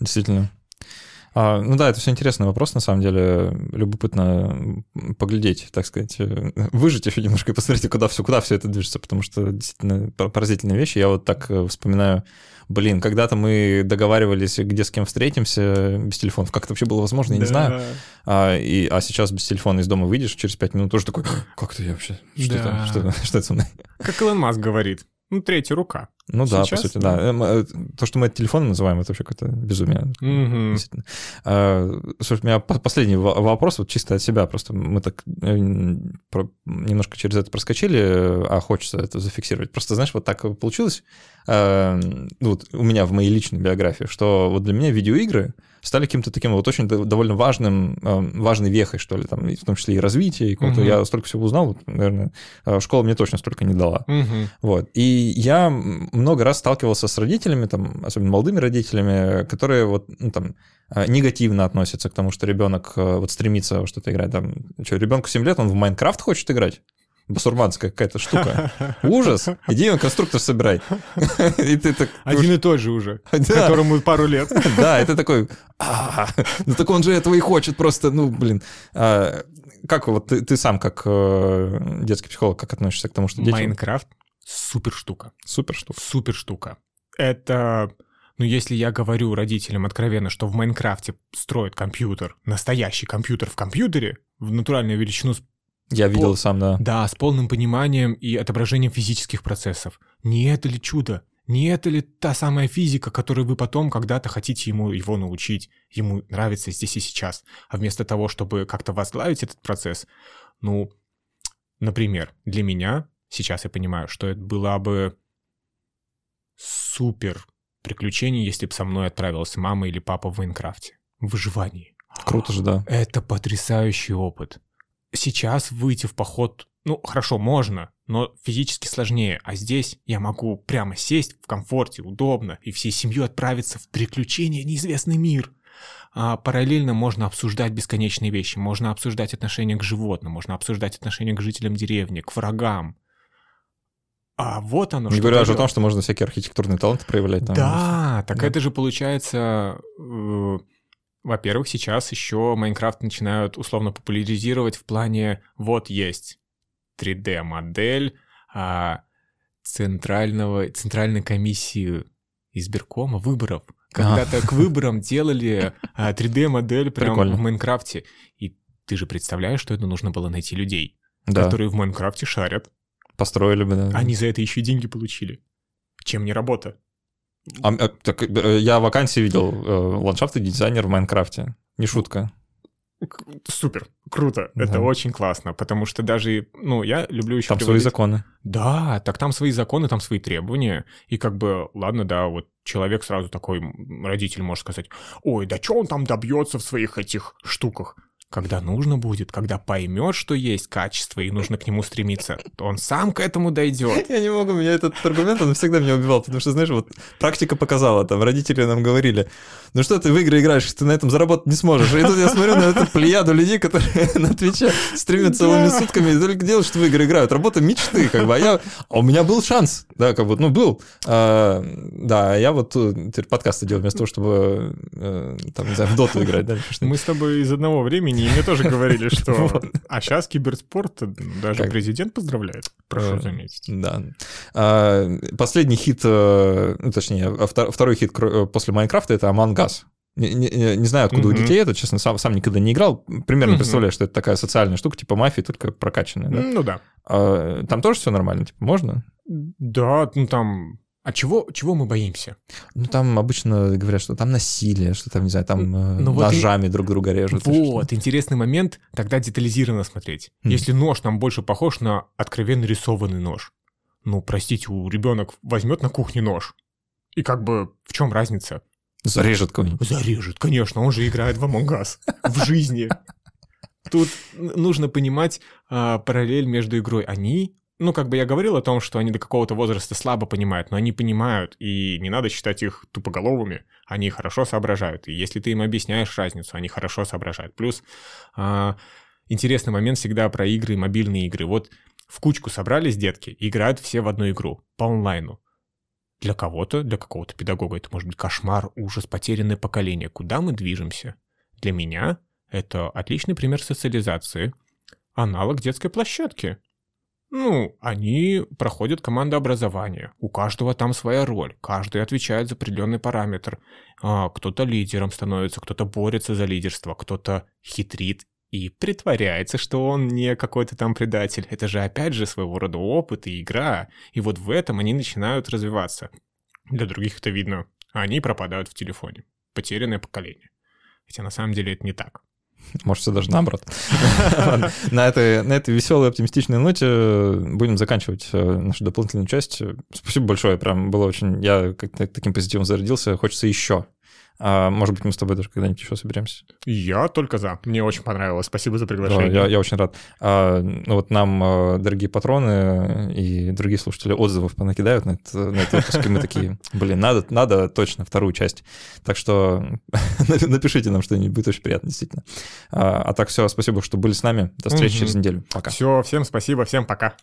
Действительно. А, ну да, это все интересный вопрос, на самом деле. Любопытно поглядеть, так сказать, э, выжить еще немножко и посмотреть, куда все, куда все это движется, потому что действительно поразительные вещи. Я вот так э, вспоминаю блин, когда-то мы договаривались, где с кем встретимся без телефонов. Как это вообще было возможно, я да. не знаю. А, и, а сейчас без телефона из дома выйдешь, через пять минут тоже такой, как это я вообще? Что, да. это, что, что это со мной? Как Илон Маск говорит, ну, третья рука. Ну Сейчас, да, по сути, да. Эм, э, то, что мы это телефоном называем, это вообще какое-то безумие. Угу. А, слушай, у меня последний вопрос, вот чисто от себя, просто мы так э, немножко через это проскочили, а хочется это зафиксировать. Просто, знаешь, вот так получилось, э, вот у меня в моей личной биографии, что вот для меня видеоигры стали каким-то таким вот очень довольно важным, важной вехой, что ли, там, в том числе и развитие, и угу. я столько всего узнал, вот, наверное, школа мне точно столько не дала. Угу. Вот. И я много раз сталкивался с родителями, там, особенно молодыми родителями, которые вот, ну, там, э, негативно относятся к тому, что ребенок э, вот стремится во что-то играть. Там, что, ребенку 7 лет, он в Майнкрафт хочет играть? басурманская какая-то штука. Ужас. Иди на конструктор собирай. И ты так... Один и тот же уже, которому пару лет. Да, это такой... «А, ну так он же этого и хочет просто, ну, блин. А, как вот ты, ты сам, как э, детский психолог, как относишься к тому, что дети... Майнкрафт Супер штука. Супер штука. Супер штука. Это, ну, если я говорю родителям откровенно, что в Майнкрафте строят компьютер, настоящий компьютер в компьютере, в натуральную величину я видел пол... сам, да. Да, с полным пониманием и отображением физических процессов. Не это ли чудо? Не это ли та самая физика, которую вы потом когда-то хотите ему его научить, ему нравится здесь и сейчас, а вместо того, чтобы как-то возглавить этот процесс, ну, например, для меня Сейчас я понимаю, что это была бы супер приключение, если бы со мной отправилась мама или папа в Майнкрафте. В выживании. Круто же, да. Это потрясающий опыт. Сейчас выйти в поход, ну, хорошо, можно, но физически сложнее. А здесь я могу прямо сесть в комфорте, удобно, и всей семьей отправиться в приключения неизвестный мир. А параллельно можно обсуждать бесконечные вещи. Можно обсуждать отношения к животным, можно обсуждать отношения к жителям деревни, к врагам. А вот оно. Не говоря уже о том, что можно всякие архитектурные таланты проявлять. Там, да, так да. это же получается... Э, во-первых, сейчас еще Майнкрафт начинают условно популяризировать в плане вот есть 3D-модель а, центрального, центральной комиссии избиркома выборов. Когда-то а. к выборам делали а, 3D-модель прямо Прикольно. в Майнкрафте. И ты же представляешь, что это нужно было найти людей, да. которые в Майнкрафте шарят. Построили бы, да. Они за это еще и деньги получили. Чем не работа? А, а, так, э, я вакансии видел, э, ландшафтный дизайнер в Майнкрафте. Не шутка. Супер, круто, да. это очень классно, потому что даже, ну, я люблю еще... Там приводить... свои законы. Да, так там свои законы, там свои требования, и как бы, ладно, да, вот человек сразу такой, родитель может сказать, ой, да что он там добьется в своих этих штуках? Когда нужно будет, когда поймет, что есть качество и нужно к нему стремиться, то он сам к этому дойдет. Я не могу, меня этот аргумент, он всегда меня убивал, потому что, знаешь, вот практика показала, там, родители нам говорили, ну что ты в игры играешь, ты на этом заработать не сможешь. И тут я смотрю на эту плеяду людей, которые на Твиче стримят целыми сутками и только делают, что в игры играют. Работа мечты, как бы. А я... А у меня был шанс, да, как бы, ну, был. А, да, я вот э, теперь подкасты делаю вместо того, чтобы, э, там, не знаю, в доту играть. Да, Мы с тобой из одного времени, и мне тоже говорили, что... А сейчас киберспорт даже президент поздравляет, прошу э, заметить. Да. А, последний хит, ну, точнее, второй хит после Майнкрафта — это Among Us. Не, не, не знаю, откуда mm-hmm. у детей это, честно, сам, сам никогда не играл. Примерно mm-hmm. представляю, что это такая социальная штука, типа мафии, только прокачанная. Да? Ну да. А, там тоже все нормально, типа, можно? Да, ну там а чего, чего мы боимся? Ну, там обычно говорят, что там насилие, что там, не знаю, там ну, ножами вот друг друга режут. Вот, интересный момент, тогда детализированно смотреть. Mm. Если нож там больше похож на откровенно рисованный нож, ну, простите, у ребенок возьмет на кухне нож, и как бы в чем разница? Зарежет кого-нибудь. Зарежет, конечно, он же играет в Among Us в жизни. Тут нужно понимать а, параллель между игрой. Они, ну, как бы я говорил о том, что они до какого-то возраста слабо понимают, но они понимают, и не надо считать их тупоголовыми, они хорошо соображают. И если ты им объясняешь разницу, они хорошо соображают. Плюс а, интересный момент всегда про игры, мобильные игры. Вот в кучку собрались детки, играют все в одну игру по онлайну Для кого-то, для какого-то педагога это может быть кошмар, ужас, потерянное поколение. Куда мы движемся? Для меня это отличный пример социализации, аналог детской площадки. Ну, они проходят командообразование. У каждого там своя роль. Каждый отвечает за определенный параметр. А, кто-то лидером становится, кто-то борется за лидерство, кто-то хитрит и притворяется, что он не какой-то там предатель. Это же опять же своего рода опыт и игра. И вот в этом они начинают развиваться. Для других это видно. Они пропадают в телефоне. Потерянное поколение. Хотя на самом деле это не так. Может, все даже наоборот. на, этой, на этой веселой, оптимистичной ноте будем заканчивать э, нашу дополнительную часть. Спасибо большое, прям было очень... Я как таким позитивом зародился, хочется еще. А, может быть, мы с тобой даже когда-нибудь еще соберемся. Я только за. Мне очень понравилось. Спасибо за приглашение. Да, я, я очень рад. А, ну вот нам, э, дорогие патроны и другие слушатели, отзывов понакидают на, это, на этот выпуск, и мы такие, блин, надо, надо точно вторую часть. Так что напишите нам что-нибудь, будет очень приятно, действительно. А, а так все, спасибо, что были с нами. До встречи через неделю. Пока. Все, всем спасибо, всем пока.